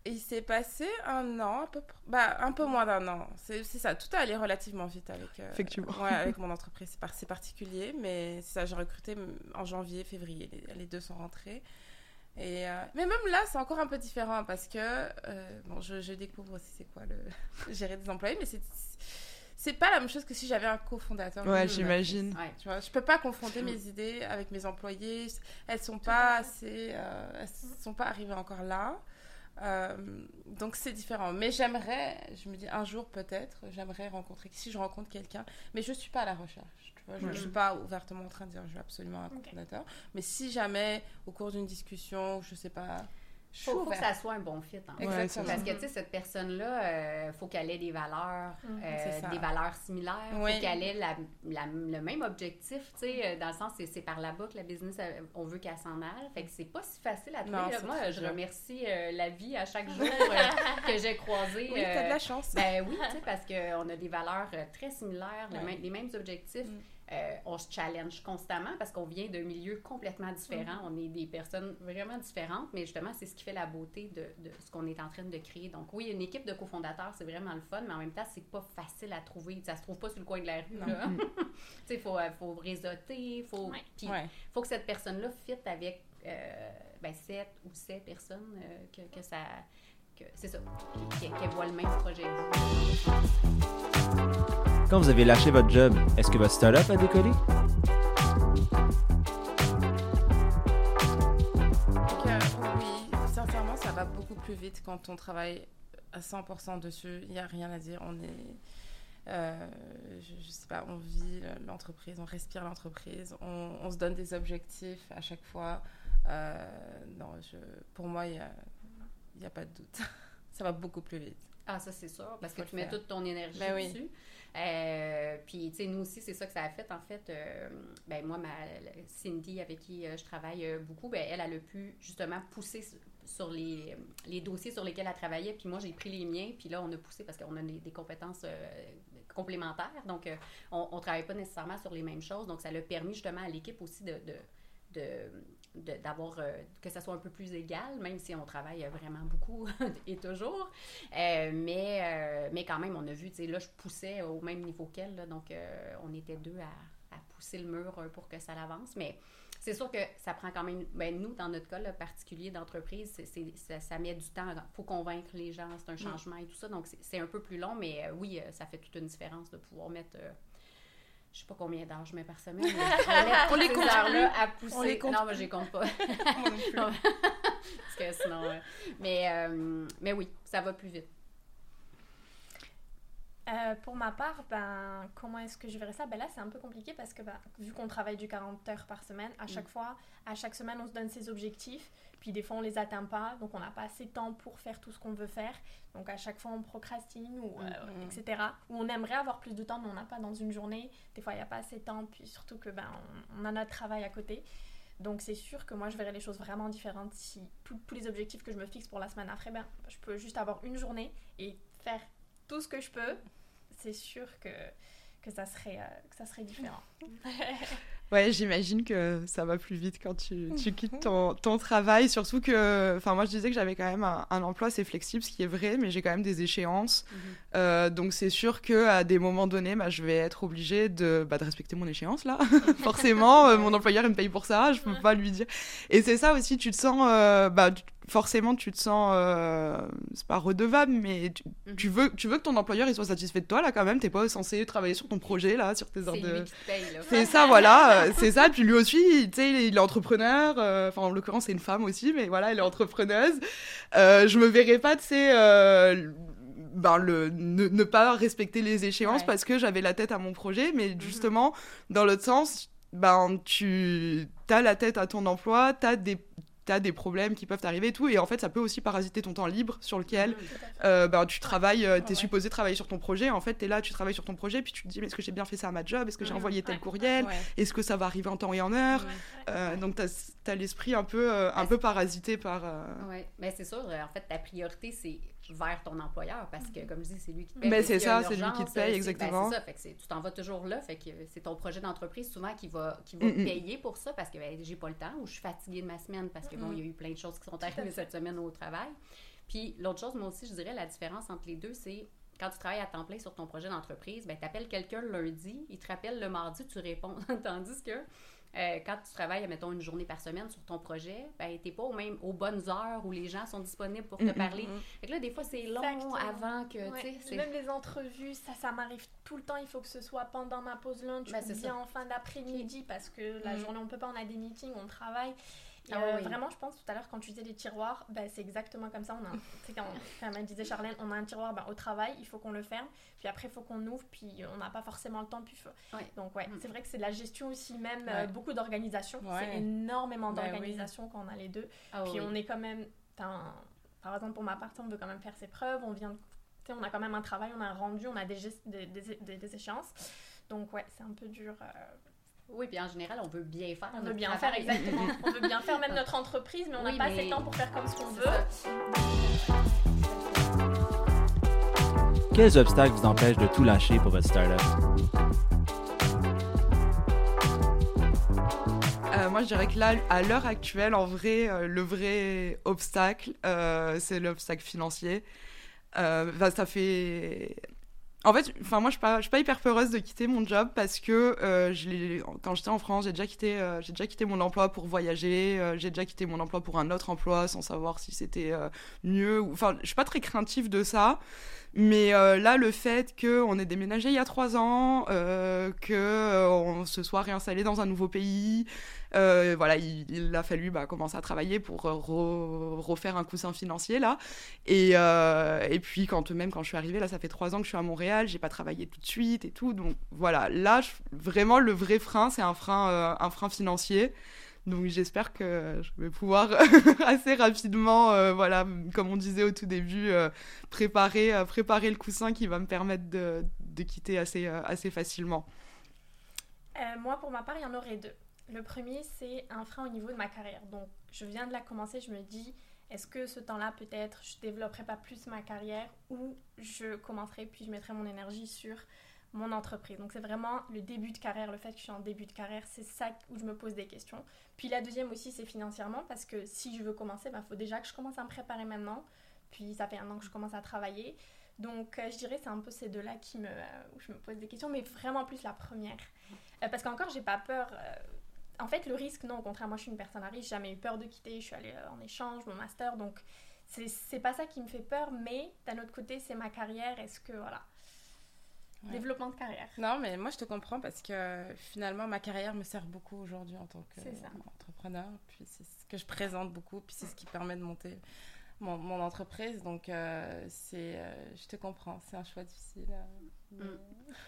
Il s'est passé un an, à peu pr- bah, un peu moins d'un an. C'est ça, tout est allé relativement vite avec, euh, Effectivement. ouais, avec mon entreprise. C'est par- c'est particulier, mais c'est ça, j'ai recruté en janvier, février. Les, les deux sont rentrés. Et, euh, mais même là, c'est encore un peu différent parce que, euh, bon, je, je découvre aussi c'est quoi le gérer des employés, mais c'est c'est pas la même chose que si j'avais un cofondateur. Ouais, j'imagine. Ouais. Tu vois, je peux pas confronter mes idées avec mes employés. Elles sont pas assez, euh, elles sont pas arrivées encore là. Euh, donc c'est différent. Mais j'aimerais, je me dis un jour peut-être, j'aimerais rencontrer. Si je rencontre quelqu'un, mais je suis pas à la recherche. Tu vois, je, je suis pas ouvertement en train de dire je veux absolument un Ok. cofondateur. Mais si jamais au cours d'une discussion, je sais pas, suis Faut, faut que ça soit un bon fit. Exactement. Parce que, tu sais, cette personne-là, euh, faut qu'elle ait des valeurs, Mhm. euh, des valeurs similaires. Oui. Faut qu'elle ait la- la- le même objectif, tu sais, euh, dans le sens, c'est, par là-bas que la business, on veut qu'elle s'en aille. Fait que c'est pas si facile à trouver. Non, là. c'est Moi, je remercie euh, la vie à chaque jour que j'ai croisé. Oui, t'as de la chance. ben oui, tu sais, parce qu'on a des valeurs très similaires, les, Ouais. mêmes- les mêmes objectifs. Mm. Euh, on se challenge constamment parce qu'on vient d'un milieu complètement différent. On est des personnes vraiment différentes, mais justement, c'est ce qui fait la beauté de, de ce qu'on est en train de créer. Donc oui, une équipe de cofondateurs, c'est vraiment le fun, mais en même temps, c'est pas facile à trouver. Ça se trouve pas sur le coin de la rue. Sais, il faut, euh, faut réseauter, faut... Ouais. Ouais. faut que cette personne-là fit avec euh, ben, cette ou ces personnes euh, que, que ça... que C'est ça, qu'elle voit le même projet. Quand vous avez lâché votre job, est-ce que votre startup a décollé? Donc, euh, oui, sincèrement, plus vite quand on travaille à 100% dessus. Il n'y a rien à dire. On est. euh, je, sais pas, on vit l'entreprise, on respire l'entreprise, on, on se donne des objectifs à chaque fois. Euh, non, je, pour moi, il n'y a, y a pas de doute. Ça va beaucoup plus vite. Ah, ça, c'est sûr, parce que tu mets faire. toute ton énergie Ben oui. Euh, puis, tu sais, nous aussi, c'est ça que ça a fait. En fait, euh, ben, moi, ma, Cindy, avec qui euh, je travaille beaucoup, ben, elle, elle a pu justement pousser sur- les, dossiers sur lesquels elle travaillait. Puis moi, j'ai pris les miens. Puis là, on a poussé parce qu'on a des, compétences complémentaires. Donc, on ne travaille pas nécessairement sur les mêmes choses. Donc, ça l'a permis justement à l'équipe aussi de- d'avoir euh, que ça soit un peu plus égal, même si on travaille vraiment beaucoup et toujours. Euh, mais, euh, mais quand même, on a vu, tu sais, là, je poussais au même niveau qu'elle, donc on était deux à, à pousser le mur pour que ça l'avance. Mais c'est sûr que ça prend quand même, ben, nous, dans notre cas là, particulier d'entreprise, ça, ça met du temps. Il faut convaitre les gens, c'est un changement et tout ça. Donc, c'est- un peu plus long, mais oui, ça fait toute une différence de pouvoir mettre. Je sais pas combien d'heures je mets par semaine. mais On les compte heures-là à pousser. On les compte non, moi, je les compte pas. Parce que sinon. euh, mais, euh, mais oui, ça va plus vite. Euh, pour ma part, ben, comment est-ce que je verrais ça? Ben Là, c'est un peu compliqué parce que ben, vu qu'on travaille du 40 heures par semaine, à chaque fois, à chaque semaine, on se donne ses objectifs. Puis des fois, on les atteint pas. Donc, on n'a pas assez de temps pour faire tout ce qu'on veut faire. Donc, à chaque fois, on procrastine, ou, euh, Mhm. etc. Ou on aimerait avoir plus de temps, mais on n'a pas dans une journée. Des fois, il n'y a pas assez de temps. Puis surtout que ben, on, on a notre travail à côté. Donc, c'est sûr que moi, je verrais les choses vraiment différentes si tous tous les objectifs que je me fixe pour la semaine après, ben, je peux juste avoir une journée et faire tout ce que je peux c'est sûr que, que, ça serait, euh, que ça serait différent. Ouais, j'imagine que ça va plus vite quand tu, tu quittes ton, ton travail. Surtout que, enfin, moi je disais que j'avais quand même un, un emploi assez flexible, ce qui est vrai, mais j'ai quand même des échéances. Euh, donc c'est sûr que à des moments donnés, bah, je vais être obligée de, bah, de respecter mon échéance là. forcément, euh, mon employeur il me paye pour ça, je peux pas lui dire. Et c'est ça aussi, tu te sens, bah, tu- forcément tu te sens, euh, c'est pas redevable, mais tu, Mhm. tu veux, tu veux que ton employeur il soit satisfait de toi là quand même. T'es pas censé travailler sur ton projet là, sur tes heures de. C'est ça, voilà, euh, c'est ça. Puis lui aussi, tu sais, il est- entrepreneur. euh, Enfin, en l'occurrence, c'est une femme aussi, mais voilà, elle est entrepreneuse. Euh, je me verrais pas, tu sais, ben, le, ne, ne pas respecter les échéances Ouais. parce que j'avais la tête à mon projet. Mais justement, dans l'autre sens, ben, tu as la tête à ton emploi, tu as des T'as des problèmes qui peuvent t'arriver et tout, et en fait, ça peut aussi parasiter ton temps libre sur lequel euh, ben, tu travailles, euh, t'es Ouais. supposé travailler sur ton projet. En fait, t'es là, tu travailles sur ton projet, puis tu te dis, mais est-ce que j'ai bien fait ça à ma job? Est-ce que j'ai envoyé tel Ouais. courriel? Ouais. Est-ce que ça va arriver en temps et en heure? Ouais. Euh, Donc, t'as as, l'esprit un peu, euh, un Ouais. peu parasité par. euh, Oui, mais c'est sûr, en fait, ta priorité, c'est vers ton employeur parce que, comme je dis, c'est lui qui te paye. Ben, c'est s'il y a ça, c'est lui qui te paye, euh, c'est- exactement. Ben, c'est ça, fait que c'est- tu t'en vas toujours là, fait que c'est ton projet d'entreprise souvent qui va, qui va Mm, payer pour ça parce que ben, j'ai pas le temps ou je suis fatiguée de ma semaine parce que, bon, il y a eu plein de choses qui sont arrivées cette semaine au travail. Puis l'autre chose, moi aussi, je dirais, la différence entre les deux, c'est quand tu travailles à temps plein sur ton projet d'entreprise, ben, tu appelles quelqu'un le lundi, il te rappelle le mardi, tu réponds. Tandis que euh, quand tu travailles, mettons, une journée par semaine sur ton projet, ben, tu n'es pas au même, aux bonnes heures où les gens sont disponibles pour te Mm, mm, parler. Fait que là, des fois, c'est long Exactement. avant que, Ouais, tu. Même les entrevues, ça, ça m'arrive tout le temps. Il faut que ce soit pendant ma pause lunch Ben, ou c'est bien ça. en fin d'après-midi parce que la journée, on peut pas, on a des meetings, on travaille. Ah euh, oui. Vraiment, je pense tout à l'heure, quand tu disais les tiroirs, ben, c'est exactement comme ça. On a, quand, comme elle disait Charlène, on a un tiroir ben, au travail, il faut qu'on le ferme, puis après, il faut qu'on ouvre, puis on n'a pas forcément le temps. Puis faut- Ouais. Donc, ouais, Mhm. c'est vrai que c'est de la gestion aussi, même euh, Ouais. beaucoup d'organisation. Ouais. C'est énormément oui. d'organisation quand on a les deux. Ah Puis oui. on est quand même. Par exemple, pour ma partie, on veut quand même faire ses preuves. On vient. de- on a quand même un travail, on a un rendu, on a des, des- des- des échéances. Donc, ouais, c'est un peu dur. euh, Oui, puis en général, on veut bien faire On veut bien travail. faire, exactement. on veut bien faire même notre entreprise, mais on n'a Oui, pas mais- assez de temps pour faire comme ce qu'on veut. Quels obstacles vous empêchent de tout lâcher pour votre startup? Euh, moi, je dirais que là, à l'heure actuelle, en vrai, euh, le vrai obstacle, euh, c'est l'obstacle financier. Euh, bah, ça fait. En fait, enfin moi, je suis pas, je suis pas hyper peureuse de quitter mon job parce que euh, je quand j'étais en France, j'ai déjà quitté, euh, j'ai déjà quitté mon emploi pour voyager. euh, j'ai déjà quitté mon emploi pour un autre emploi sans savoir si c'était euh, mieux. Enfin, je suis pas très craintive de ça. Mais euh, là, le fait qu'on ait déménagé il y a trois ans, euh, que euh, se soit réinstallé dans un nouveau pays, Euh, voilà, il, a fallu bah, commencer à travailler pour re- refaire un coussin financier là. Et, puis quand même quand je suis arrivée là, ça fait trois ans que je suis à Montréal, j'ai pas travaillé tout de suite et tout. Donc voilà, là vraiment le vrai frein, c'est un frein, un frein financier. Donc j'espère que je vais pouvoir assez rapidement, euh, voilà, comme on disait au tout début, euh, préparer, euh, préparer le coussin qui va me permettre de, quitter assez, facilement. Moi, pour ma part, il y en aurait deux. Le premier, c'est un frein au niveau de ma carrière. Donc, je viens de la commencer, je me dis, est-ce que ce temps-là, peut-être, je développerai pas plus ma carrière ou je commencerai puis je mettrai mon énergie sur mon entreprise. Donc, c'est vraiment le début de carrière, le fait que je suis en début de carrière, c'est ça où je me pose des questions. Puis la deuxième aussi, c'est financièrement, parce que si je veux commencer, il faut déjà que je commence à me préparer maintenant. Puis ça fait un an que je commence à travailler. Donc, euh, je dirais c'est un peu ces deux-là qui me, euh, où je me pose des questions, mais vraiment plus la première. Euh, parce qu'encore, j'ai pas peur. en fait, le risque, non, au contraire, moi je suis une personne à risque, j'ai jamais eu peur de quitter, je suis allée en échange, mon master, donc c'est pas ça qui me fait peur, mais d'un autre côté, c'est ma carrière, est-ce que, voilà. Ouais. Développement de carrière. Non, mais moi je te comprends parce que finalement ma carrière me sert beaucoup aujourd'hui en tant C'est ça. qu'entrepreneur. Puis c'est ce que je présente beaucoup, puis c'est ce qui permet de monter mon, mon entreprise. Donc euh, c'est, euh, je te comprends, c'est un choix difficile. euh, mais- Mm.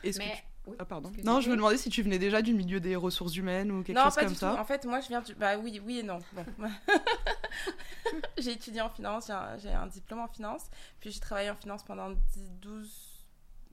Est-ce que Mais, tu- oui, Ah, pardon. Non, je me demandais si tu venais déjà du milieu des ressources humaines ou quelque non, chose pas comme du tout. ça. En fait, moi, je viens du... Bah oui, oui et non. Bon. j'ai étudié en finance, j'ai un, j'ai un diplôme en finance. Puis j'ai travaillé en finance pendant 10, 12...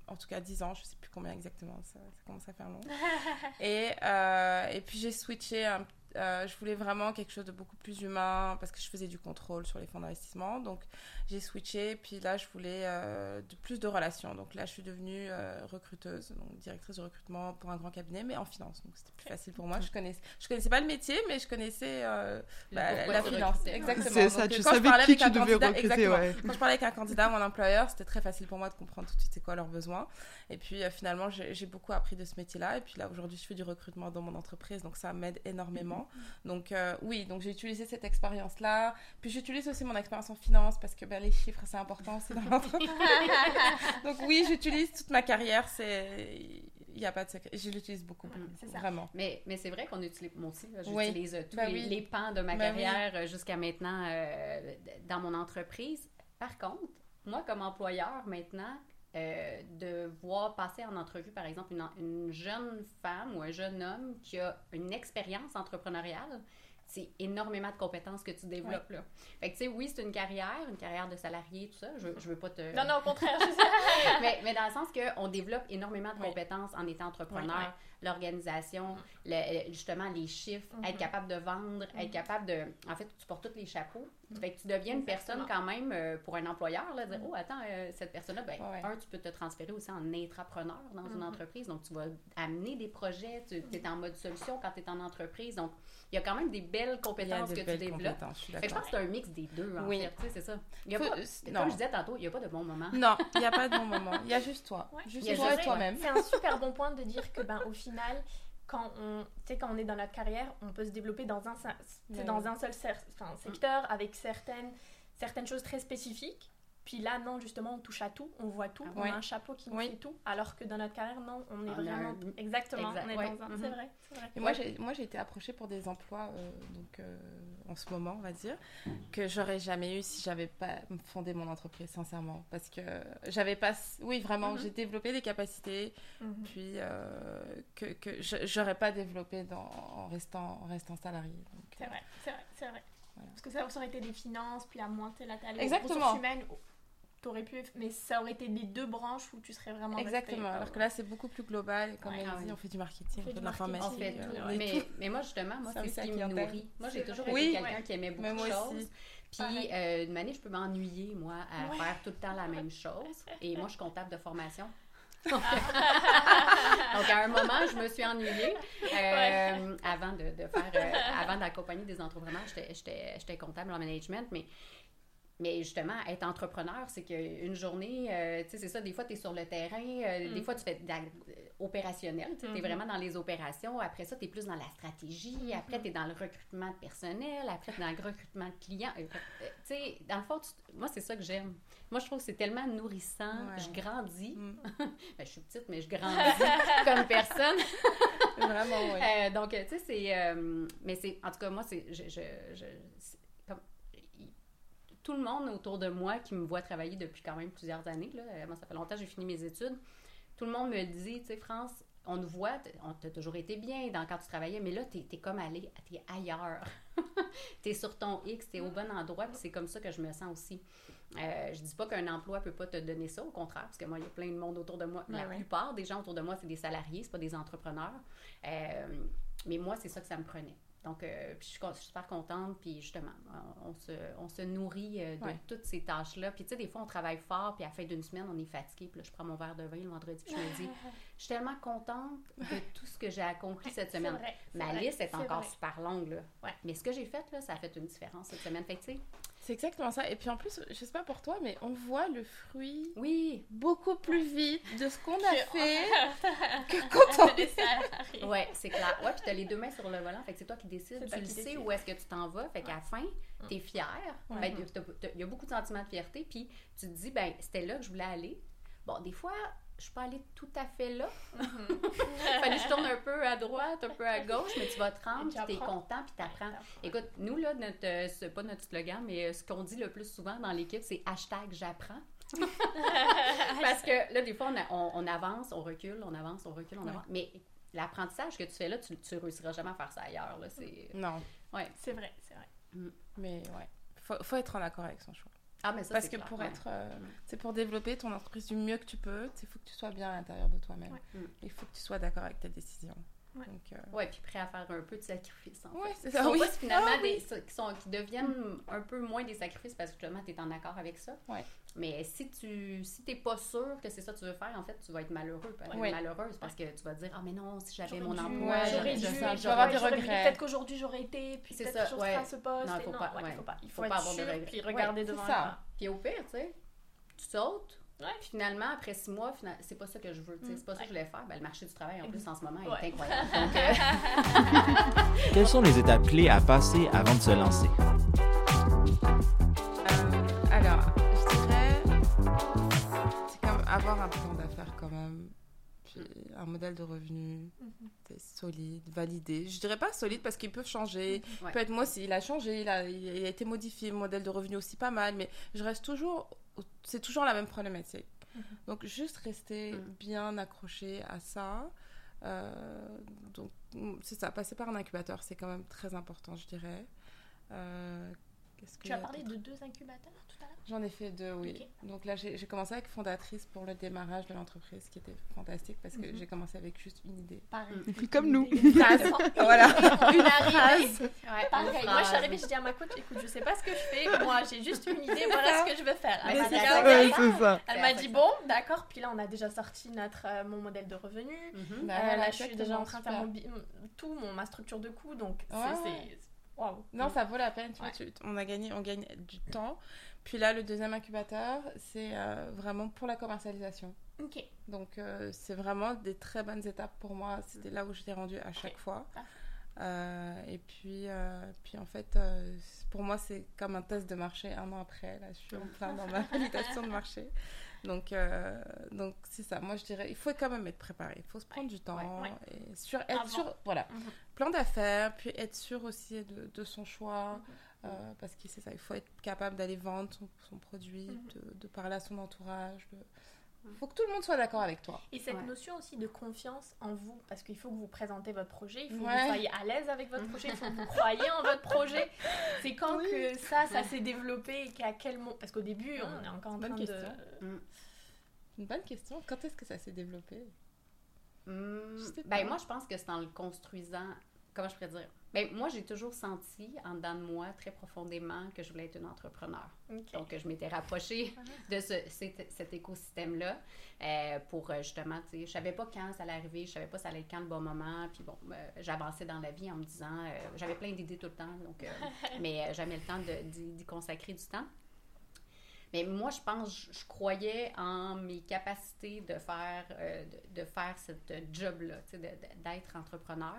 En tout cas, 10 ans. Je sais plus combien exactement. Ça, ça commence à faire long. et, euh, et puis j'ai switché. un- euh, je voulais vraiment quelque chose de beaucoup plus humain parce que je faisais du contrôle sur les fonds d'investissement. Donc j'ai switché. Puis là, je voulais euh, de, plus de relations. Donc là, je suis devenue euh, recruteuse, donc directrice de recrutement pour un grand cabinet, mais en finance. Donc c'était plus facile pour moi. Je connaissais, je connaissais pas le métier, mais je connaissais euh, bah, la finance. Exactement. C'est ça, Donc, tu quand je savais parlais qui avec tu un devais candidat- recruter, ouais. Quand je parlais avec un candidat, mon employeur, c'était très facile pour moi de comprendre tout de suite c'est quoi leurs besoins. Et puis euh, finalement, j'ai beaucoup appris de ce métier-là. Et puis là, aujourd'hui, je fais du recrutement dans mon entreprise, donc ça m'aide énormément. Donc euh, oui, donc j'ai utilisé cette expérience-là. Puis j'utilise aussi mon expérience en finance parce que ben, les chiffres, c'est important aussi dans l'entreprise. donc oui, j'utilise toute ma carrière. C'est il n'y a pas de secret. Je l'utilise beaucoup, c'est ça. vraiment. Mais, mais c'est vrai qu'on utilise, moi aussi, Oui. j'utilise euh, tous Ben les, oui. les pans de ma Ben carrière euh, jusqu'à maintenant euh, dans mon entreprise. Par contre, moi, comme employeur maintenant, euh, de voir passer en entrevue, par exemple, une, jeune femme ou un jeune homme qui a une expérience entrepreneuriale, c'est énormément de compétences que tu développes. Là. Fait que, tu sais, oui, c'est une carrière, une carrière de salarié, tout ça. Je, je veux pas te. Non, non, au contraire, sais. mais, mais dans le sens qu'on développe énormément de Oui. compétences en étant entrepreneur, Oui, l'organisation, le- justement les chiffres, Mhm. être capable de vendre, être capable de... En fait, tu portes tous les chapeaux. Fait que tu deviens une personne quand même, euh, pour un employeur, là, dire, oh, attends, euh, cette personne-là, ben, Ouais. un, tu peux te transférer aussi en intrapreneur dans une entreprise. Donc, tu vas amener des projets, tu es en mode solution quand tu es en entreprise. Donc, il y a quand même des belles compétences que tu développes. je suis Fait que je pense que c'est un mix des deux, en Oui. fait. Tu sais, c'est ça. Il y a Faut- pas, euh, comme non. je disais tantôt, il n'y a pas de bon moment. Non, il n'y a pas de bon moment. Il y a juste toi. Ouais. Juste Il y a toi juste toi-même. C'est un super bon point de dire que, ben, au final, quand on, quand on est dans notre carrière, on peut se développer dans un, dans un seul enfin, secteur avec certaines, certaines choses très spécifiques. Puis là, non, justement, on touche à tout, on voit tout, on Oui. a un chapeau qui nous Oui. fait tout. Alors que dans notre carrière, non, on est On vraiment. un- Exactement, Exact, on est ouais. dans un. Mhm. C'est vrai, c'est vrai. Et moi, j'ai, moi, j'ai été approchée pour des emplois, euh, donc euh, en ce moment, on va dire, que j'aurais jamais eu si j'avais pas fondé mon entreprise, sincèrement, parce que j'avais pas, oui, vraiment, Mhm. j'ai développé des capacités, Mhm. puis euh, que que je- j'aurais pas développé dans, en restant en restant salarié. Donc, C'est vrai, c'est vrai, c'est vrai. Voilà. Parce que ça, ça aurait été des finances, puis à moins, tu là, aux Exactement. ressources humaines, t'aurais pu, mais ça aurait été les deux branches où tu serais vraiment Exactement. euh, Alors que là, c'est beaucoup plus global. Et comme Ouais, elle ah dit, on fait du marketing, On fait de l'informatique. En fait, est mais, tout. mais moi, justement, moi, c'est ce qui me nourrit. Moi, j'ai toujours été quelqu'un Ouais. qui aimait beaucoup de choses. aussi. Puis, euh, une année, je peux m'ennuyer, moi, à Ouais. faire tout le temps la même chose. Et moi, je suis comptable de formation. Donc, à un moment, je me suis ennuyée. Euh, Avant de, de faire, euh, avant d'accompagner des entrepreneurs, j'étais- j'étais j'étais comptable en management, mais mais justement, être entrepreneur, c'est qu'une journée, euh, tu sais, c'est ça, des fois, tu es sur le terrain, euh, des Mm. fois, tu fais de la- opérationnel, tu es Mhm. vraiment dans les opérations. Après ça, tu es plus dans la stratégie. Après, tu es dans le recrutement de personnel. Après, tu es dans le recrutement de clients. Euh, euh, tu sais, dans le fond, tu- moi, c'est ça que j'aime. Moi, je trouve que c'est tellement nourrissant. Ouais. Je grandis. Mm. Ben, je suis petite, mais je grandis comme personne. Vraiment, oui. Euh, donc, tu sais, c'est. euh, mais c'est. En tout cas, moi, c'est. Je, je, je- tout le monde autour de moi qui me voit travailler depuis quand même plusieurs années, là, euh, moi, ça fait longtemps que j'ai fini mes études, tout le monde me dit, tu sais, France, on nous voit, on t'a toujours été bien dans, quand tu travaillais, mais là, t'es es comme allé, t'es ailleurs. t'es sur ton X, t'es au bon endroit, puis c'est comme ça que je me sens aussi. Euh, je dis pas qu'un emploi peut pas te donner ça, au contraire, parce que moi, il y a plein de monde autour de moi. La ouais. plupart des gens autour de moi, c'est des salariés, c'est pas des entrepreneurs. Euh, mais moi, c'est ça que ça me prenait. Donc, euh, puis je, suis, con- je suis super contente, puis justement, on, on se, on se nourrit euh, de Ouais. toutes ces tâches-là. Puis tu sais, des fois, on travaille fort, puis à la fin d'une semaine, on est fatigué, puis là, je prends mon verre de vin le vendredi, puis je me dis, je suis tellement contente de tout ce que j'ai accompli cette semaine. vrai, Ma vrai, liste est encore vrai. super longue, là. Ouais. Mais ce que j'ai fait, là, ça a fait une différence cette semaine. Fait que, tu sais, C'est exactement ça. Et puis en plus, je sais pas pour toi, mais on voit le fruit oui, beaucoup plus vite de ce qu'on a Que- fait que quand on salariés. ouais, c'est clair. Ouais, puis t'as les deux mains sur le volant, fait que c'est toi qui décides. Tu le sais où est-ce que tu t'en vas. Fait qu'à la fin, t'es fière. Ouais. Ben, il y a beaucoup de sentiments de fierté, puis tu te dis, ben, c'était là que je voulais aller. Bon, des fois, je suis pas allée tout à fait là. Fallait que je tourne un peu à droite, un peu à gauche, mais tu vas te rendre, puis tu t'es apprends. content, puis t'apprends. Écoute, nous, là, notre, euh, c'est pas notre slogan, mais euh, ce qu'on dit le plus souvent dans l'équipe, c'est hashtag j'apprends. Parce que là, des fois, on, a- on- on avance, on recule, on avance, on recule, on Ouais. avance. Mais l'apprentissage que tu fais là, tu, tu réussiras jamais à faire ça ailleurs. Là. C'est... Non, C'est vrai, c'est vrai. mais ouais. Faut, faut être en accord avec son choix. Ah, mais ça, Parce que clair, pour ouais. être, euh, c'est pour développer ton entreprise du mieux que tu peux, il faut que tu sois bien à l'intérieur de toi-même. Ouais. Mm. Il faut que tu sois d'accord avec ta décision. Ouais. Donc, euh, Ouais, puis prêt à faire un peu de sacrifice. En Ouais, fait. c'est ça, sont oui. pas finalement Ah, des, qui, sont, qui deviennent un peu moins des sacrifices parce que justement, tu es en accord avec ça. Ouais. Mais si tu si t'es pas sûr que c'est ça que tu veux faire, en fait, tu vas être malheureux, Ouais. malheureuse parce que tu vas te dire Ah, mais non, si j'avais J'aurais mon emploi, j'aurais j'aurais dû, avoir des j'aurais- regrets. Peut-être qu'aujourd'hui j'aurais été, puis peut-être ça, que je à ce poste. Non, et faut pas-. Il Faut faut, pas avoir de regrets. puis regarder devant c'est ça. Puis au pire, tu sais, tu sautes. Ouais. Puis finalement, après six mois, c'est pas ça que je veux. Mm. C'est pas ça que je voulais faire. Ben, le marché du travail, en plus, en ce moment, Ouais. est incroyable. Donc, euh, Quelles sont les étapes clés à passer avant de se lancer? Euh, alors, je dirais, c'est comme avoir un plan d'affaires quand même, puis un modèle de revenu Mhm. c'est solide, validé. Je dirais pas solide parce qu'il peut changer. Ouais. Peut-être moi aussi, il a changé, il a, il a été modifié, mon modèle de revenu aussi pas mal, mais je reste toujours, c'est toujours la même problématique. Mhm. Donc juste rester Mhm. bien accroché à ça. Euh, donc c'est ça, passer par un incubateur, c'est quand même très important, je dirais. Euh, qu'est-ce Tu as parlé de deux incubateurs tout à l'heure? J'en ai fait deux, oui. Donc là, j'ai j'ai commencé avec fondatrice pour le démarrage de l'entreprise, qui était fantastique parce que Mhm. j'ai commencé avec juste une idée. Pareil. Et puis comme nous. Phrase. voilà. Une arrivée. ouais, Pareil. une Moi, je suis arrivée, je dis à ma coach, écoute, je sais pas ce que je fais. Moi, j'ai juste une idée. Voilà ce que je veux faire. Elle m'a c'est dit, ça. ah, Ouais, ok. c'est ça. Elle m'a dit bon, d'accord. Puis là, on a déjà sorti notre euh, mon modèle de revenu. Mhm. Bah, Euh, là, je suis déjà en train de faire mon tout, mon, ma structure de coûts. Donc, Ouais, c'est. Waouh. Non, ça vaut la peine. Tu vois, Ouais. tu- on a gagné, on gagne du temps. Puis là, le deuxième incubateur, c'est euh, vraiment pour la commercialisation. Ok. Donc, euh, c'est vraiment des très bonnes étapes pour moi. C'était là où je l'ai rendu à chaque fois. Parfait. Euh, et puis, euh, puis, en fait, euh, pour moi, c'est comme un test de marché un an après. Là, je suis en plein dans ma validation de marché. Donc, euh, donc c'est ça. Moi, je dirais, il faut quand même être préparé. Il faut se prendre du temps. ouais, Et sur, être Avant. sûr, voilà, Mhm. Plan d'affaires, puis être sûr aussi de, de son choix. Mhm. euh, parce que c'est ça, il faut être capable d'aller vendre son, son produit, Mhm. de, de parler à son entourage. Il faut que tout le monde soit d'accord avec toi. Et cette Ouais. notion aussi de confiance en vous, parce qu'il faut que vous présentez votre projet, il faut que vous soyez à l'aise avec votre projet, il faut que vous croyez en votre projet. C'est quand Oui. que ça, ça s'est développé et qu'à quel moment Parce qu'au début, on est encore en Bonne train de... question. Une bonne question. Quand est-ce que ça s'est développé? Hmm, ben moi, je pense que c'est en le construisant. Comment je pourrais dire? Ben, moi, j'ai toujours senti en dedans de moi, très profondément, que je voulais être une entrepreneur. Donc, je m'étais rapprochée de ce, cet, cet écosystème-là euh, pour euh, justement, tu sais, je savais pas quand ça allait arriver, je savais pas ça allait être quand le bon moment. Puis bon, euh, j'avançais dans la vie en me disant, euh, j'avais plein d'idées tout le temps, donc, mais jamais le temps d'y consacrer du temps. Mais moi, je pense, je, croyais en mes capacités de faire, euh, de, faire cette job-là, d'être entrepreneur.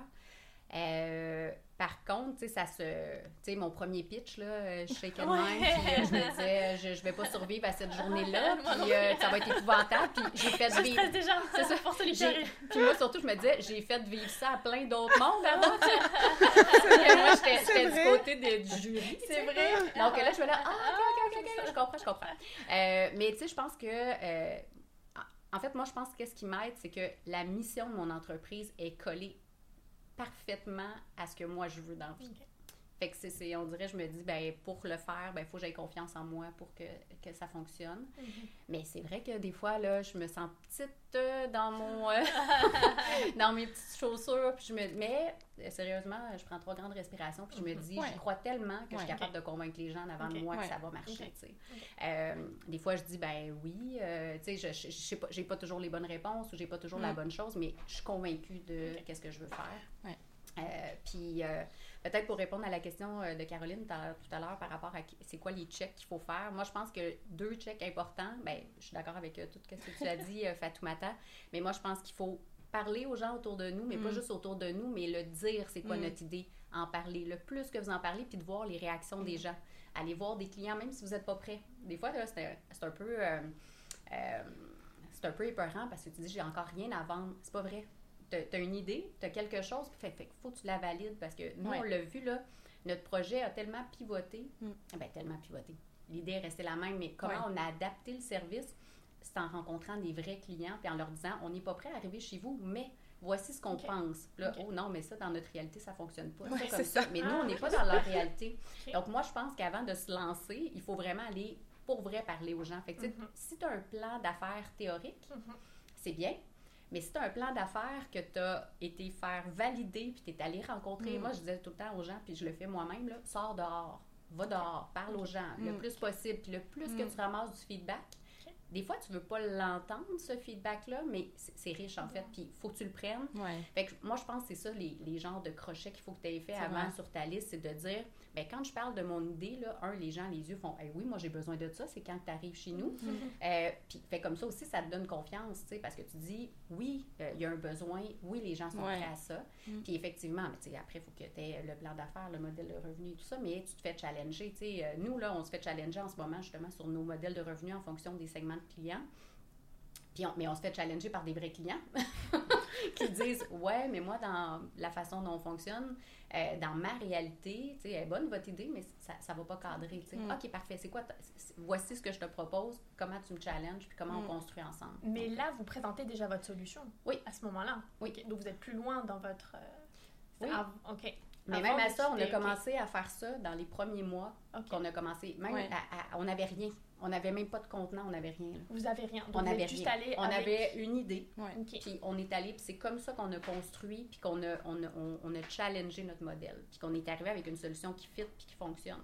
Euh, par contre, tu sais, ça se. Tu sais, mon premier pitch, là, euh, je Ouais. même, puis euh, je me disais, je, je vais pas survivre à cette journée-là, puis euh, ça va être épouvantable, puis j'ai fait Je vivre. déjà, C'est ça. pour qui Puis moi, surtout, je me disais, j'ai fait vivre ça à plein d'autres mondes avant. Parce que moi, j'étais du côté de- du jury. C'est vrai. Donc là, je vais là, ah, ok, ok, ok, ok, je comprends, je comprends. Euh, mais tu sais, je pense que. euh, en fait, moi, je pense que ce qui m'aide, c'est que la mission de mon entreprise est collée parfaitement à ce que moi je veux dans vie. Fait que c'est- on dirait, je me dis, ben pour le faire, ben il faut que j'aie confiance en moi pour que, que ça fonctionne. Mhm. Mais c'est vrai que des fois, là, je me sens petite euh, dans mon... euh, dans mes petites chaussures, puis je me... Mais, euh, sérieusement, je prends trois grandes respirations, puis je me dis, Ouais. j'y crois tellement que je suis capable de convaincre les gens en avant de moi que ça va marcher. Euh, des fois, je dis, ben oui, euh, tu sais, je, je, je sais pas, j'ai pas toujours les bonnes réponses ou j'ai pas toujours la Mm. bonne chose, mais je suis convaincue de qu'est-ce que je veux faire. Puis peut-être pour répondre à la question euh, de Caroline tout à l'heure par rapport à c'est quoi les checks qu'il faut faire, moi je pense que deux checks importants, ben je suis d'accord avec euh, tout ce que tu as dit euh, Fatoumata, mais moi je pense qu'il faut parler aux gens autour de nous, mais pas Mm. juste autour de nous, mais le dire c'est quoi Mm. notre idée, en parler. Le plus que vous en parlez, puis de voir les réactions des gens. Aller voir des clients, même si vous n'êtes pas prêt. Des fois, c'est un, c'est un peu... euh, euh, c'est un peu épeurant parce que tu dis j'ai encore rien à vendre. C'est pas vrai. T'as as une idée, t'as quelque chose, puis fait, fait faut que tu la valides parce que nous, Ouais. on l'a vu, là, notre projet a tellement pivoté. Mm. Eh Ben, tellement pivoté. L'idée est restée la même, mais comment Ouais. on a adapté le service, c'est en rencontrant des vrais clients puis en leur disant on n'est pas prêt à arriver chez vous, mais voici ce qu'on pense. Là, oh non, mais ça, dans notre réalité, ça fonctionne pas. Ouais, comme ça. ça. Mais nous, Ah, on n'est ok, pas dans leur réalité. Donc, moi, je pense qu'avant de se lancer, il faut vraiment aller pour vrai parler aux gens. Fait que, tu Mhm. si tu as un plan d'affaires théorique, Mhm. c'est bien. Mais si tu as un plan d'affaires que tu as été faire valider, puis tu es allé rencontrer, Mm. moi je disais tout le temps aux gens, puis je le fais moi-même, là, sors dehors, va dehors, parle aux gens le Mm. plus possible. Puis le plus que Mm. tu ramasses du feedback, des fois tu veux pas l'entendre, ce feedback-là, mais c'est riche en fait, puis il faut que tu le prennes. Ouais. Fait que moi, je pense que c'est ça, les, les genres de crochets qu'il faut que tu aies fait avant vrai. sur ta liste, c'est de dire, ben quand je parle de mon idée, là, un, les gens, les yeux font, oui, moi j'ai besoin de ça, c'est quand tu arrives chez nous. Euh, puis, fait comme ça aussi, ça te donne confiance, tu sais, parce que tu dis, oui, euh, il y a un besoin, oui, les gens sont Ouais. prêts à ça. Mm. Puis effectivement, mais après, il faut que tu aies le plan d'affaires, le modèle de revenu et tout ça, mais tu te fais challenger, tu sais. euh, nous, là, on se fait challenger en ce moment, justement, sur nos modèles de revenus en fonction des segments de clients. Puis on- mais on se fait challenger par des vrais clients qui disent Ouais, mais moi, dans la façon dont on fonctionne, euh, dans ma réalité, tu sais, elle est bonne votre idée, mais ça ne va pas cadrer. tu sais. Mm. Ok, parfait. C'est quoi Voici ce que je te propose, comment tu me challenges, puis comment Mm. on construit ensemble. Mais là, vous présentez déjà votre solution. Oui. À ce moment-là. Oui. Donc vous êtes plus loin dans votre. euh, Oui. ah, ok. Mais Avant même à ça, on a commencé à faire ça dans les premiers mois qu'on a commencé. Même Ouais. à- à- on n'avait rien. On n'avait même pas de contenant, on n'avait rien. là. Vous avez rien. Donc on vous êtes juste rien. allé On avec- avait une idée. Ouais. Puis on est allé, puis c'est comme ça qu'on a construit, puis qu'on a, on a, on, on a challengé notre modèle, puis qu'on est arrivé avec une solution qui fit puis qui fonctionne.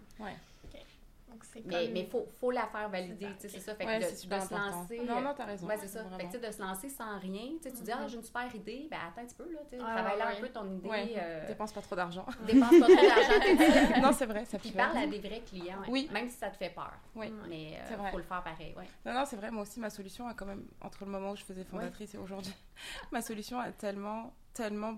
Donc c'est Mais comme- il faut, faut la faire valider, C'est ça, tu sais, ok. c'est ça. Fait que Ouais, de, c'est super de se lancer. Non, non, t'as raison. Ouais, c'est ça. Fait que, Vraiment. tu sais, de se lancer sans rien, tu sais, tu dis, ah, j'ai une super idée, ben attends un petit peu, là, Ouais, travaille là ouais, un peu ton idée, Ouais. euh, Dépense pas trop d'argent. dépense pas trop d'argent, non, c'est vrai, ça Puis parle à des vrais clients, Oui. même si ça te fait peur. Oui. Mais C'est il faut le faire pareil, ouais. Non, non, c'est vrai, moi aussi, ma solution a quand même, entre le moment où je faisais fondatrice et aujourd'hui, ma solution a tellement, tellement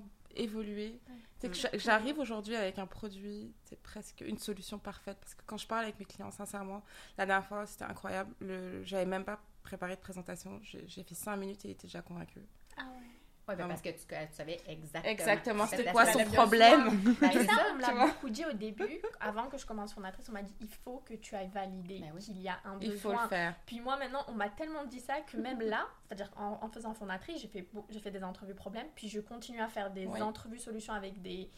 que j'a- j'arrive aujourd'hui avec un produit, c'est presque une solution parfaite. Parce que quand je parle avec mes clients, sincèrement, la dernière fois, c'était incroyable. Le... J'avais même pas préparé de présentation. J'ai j'ai fait cinq minutes et il était déjà convaincu. Ah ouais. Ouais, ben parce que tu, tu savais exactement. Exactement, C'était quoi son problème? Ben, c'est ça, on me l'a beaucoup dit au début, avant que je commence fondatrice, on m'a dit il faut que tu ailles valider Ben oui. qu'il y a un Il faut le besoin. faire. Puis moi maintenant, on m'a tellement dit ça que même là, c'est-à-dire en, en faisant fondatrice, j'ai fait, j'ai fait des entrevues problèmes, puis je continue à faire des Oui. entrevues solutions avec des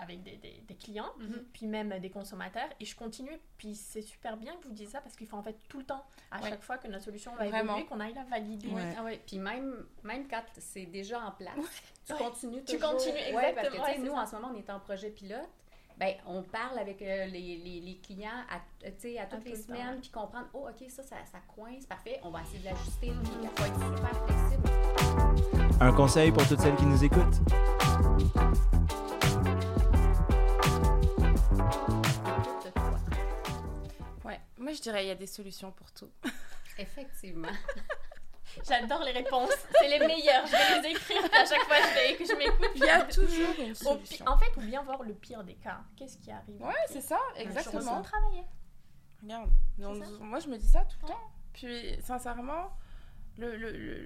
avec des, des- des clients, Mhm. puis même des consommateurs, et je continue, puis c'est super bien que vous disiez ça, parce qu'il faut en fait tout le temps, à Ouais. chaque fois que notre solution va Vraiment. évoluer, qu'on aille la valider. Ouais. Ah ouais. Puis même, même quand c'est déjà en place, tu Ouais. continues Tu toujours. continues, Ouais, parce que exactement, tu sais, nous, en ce moment, on est en projet pilote. Ben, on parle avec euh, les, les, les clients à, tu sais, à toutes tout les semaines, puis comprendre, oh, OK, ça, ça, ça coince, parfait, on va essayer de l'ajuster, il faut être super flexible. Un conseil pour toutes celles qui nous écoutent? Tout de toi. Ouais. Moi, je dirais il y a des solutions pour tout. Effectivement. J'adore les réponses. C'est les meilleures. Je vais les écrire à chaque fois que je m'écoute. Il y a toujours une solution. pi- En fait, ou bien voir le pire des cas. Qu'est-ce qui arrive Ouais, c'est ça, On exactement. travailler. Regarde, donc, moi je me dis ça tout le temps. Puis sincèrement, le,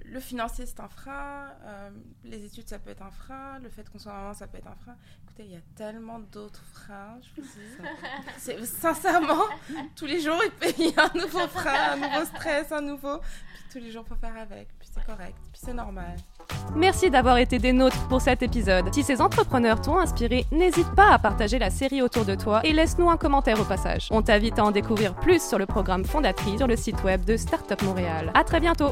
le, financier c'est un frein, euh, les études ça peut être un frein, le fait qu'on soit maman ça peut être un frein. Écoutez, il y a tellement d'autres freins, je vous dis. C'est- Sincèrement, tous les jours il peut y a un nouveau frein, un nouveau stress, un nouveau. Puis tous les jours faut faire avec, puis c'est correct, puis c'est normal. Merci d'avoir été des nôtres pour cet épisode. Si ces entrepreneurs t'ont inspiré, n'hésite pas à partager la série autour de toi et laisse-nous un commentaire au passage. On t'invite à en découvrir plus sur le programme Fondatrice sur le site web de Startup Montréal. À très bientôt!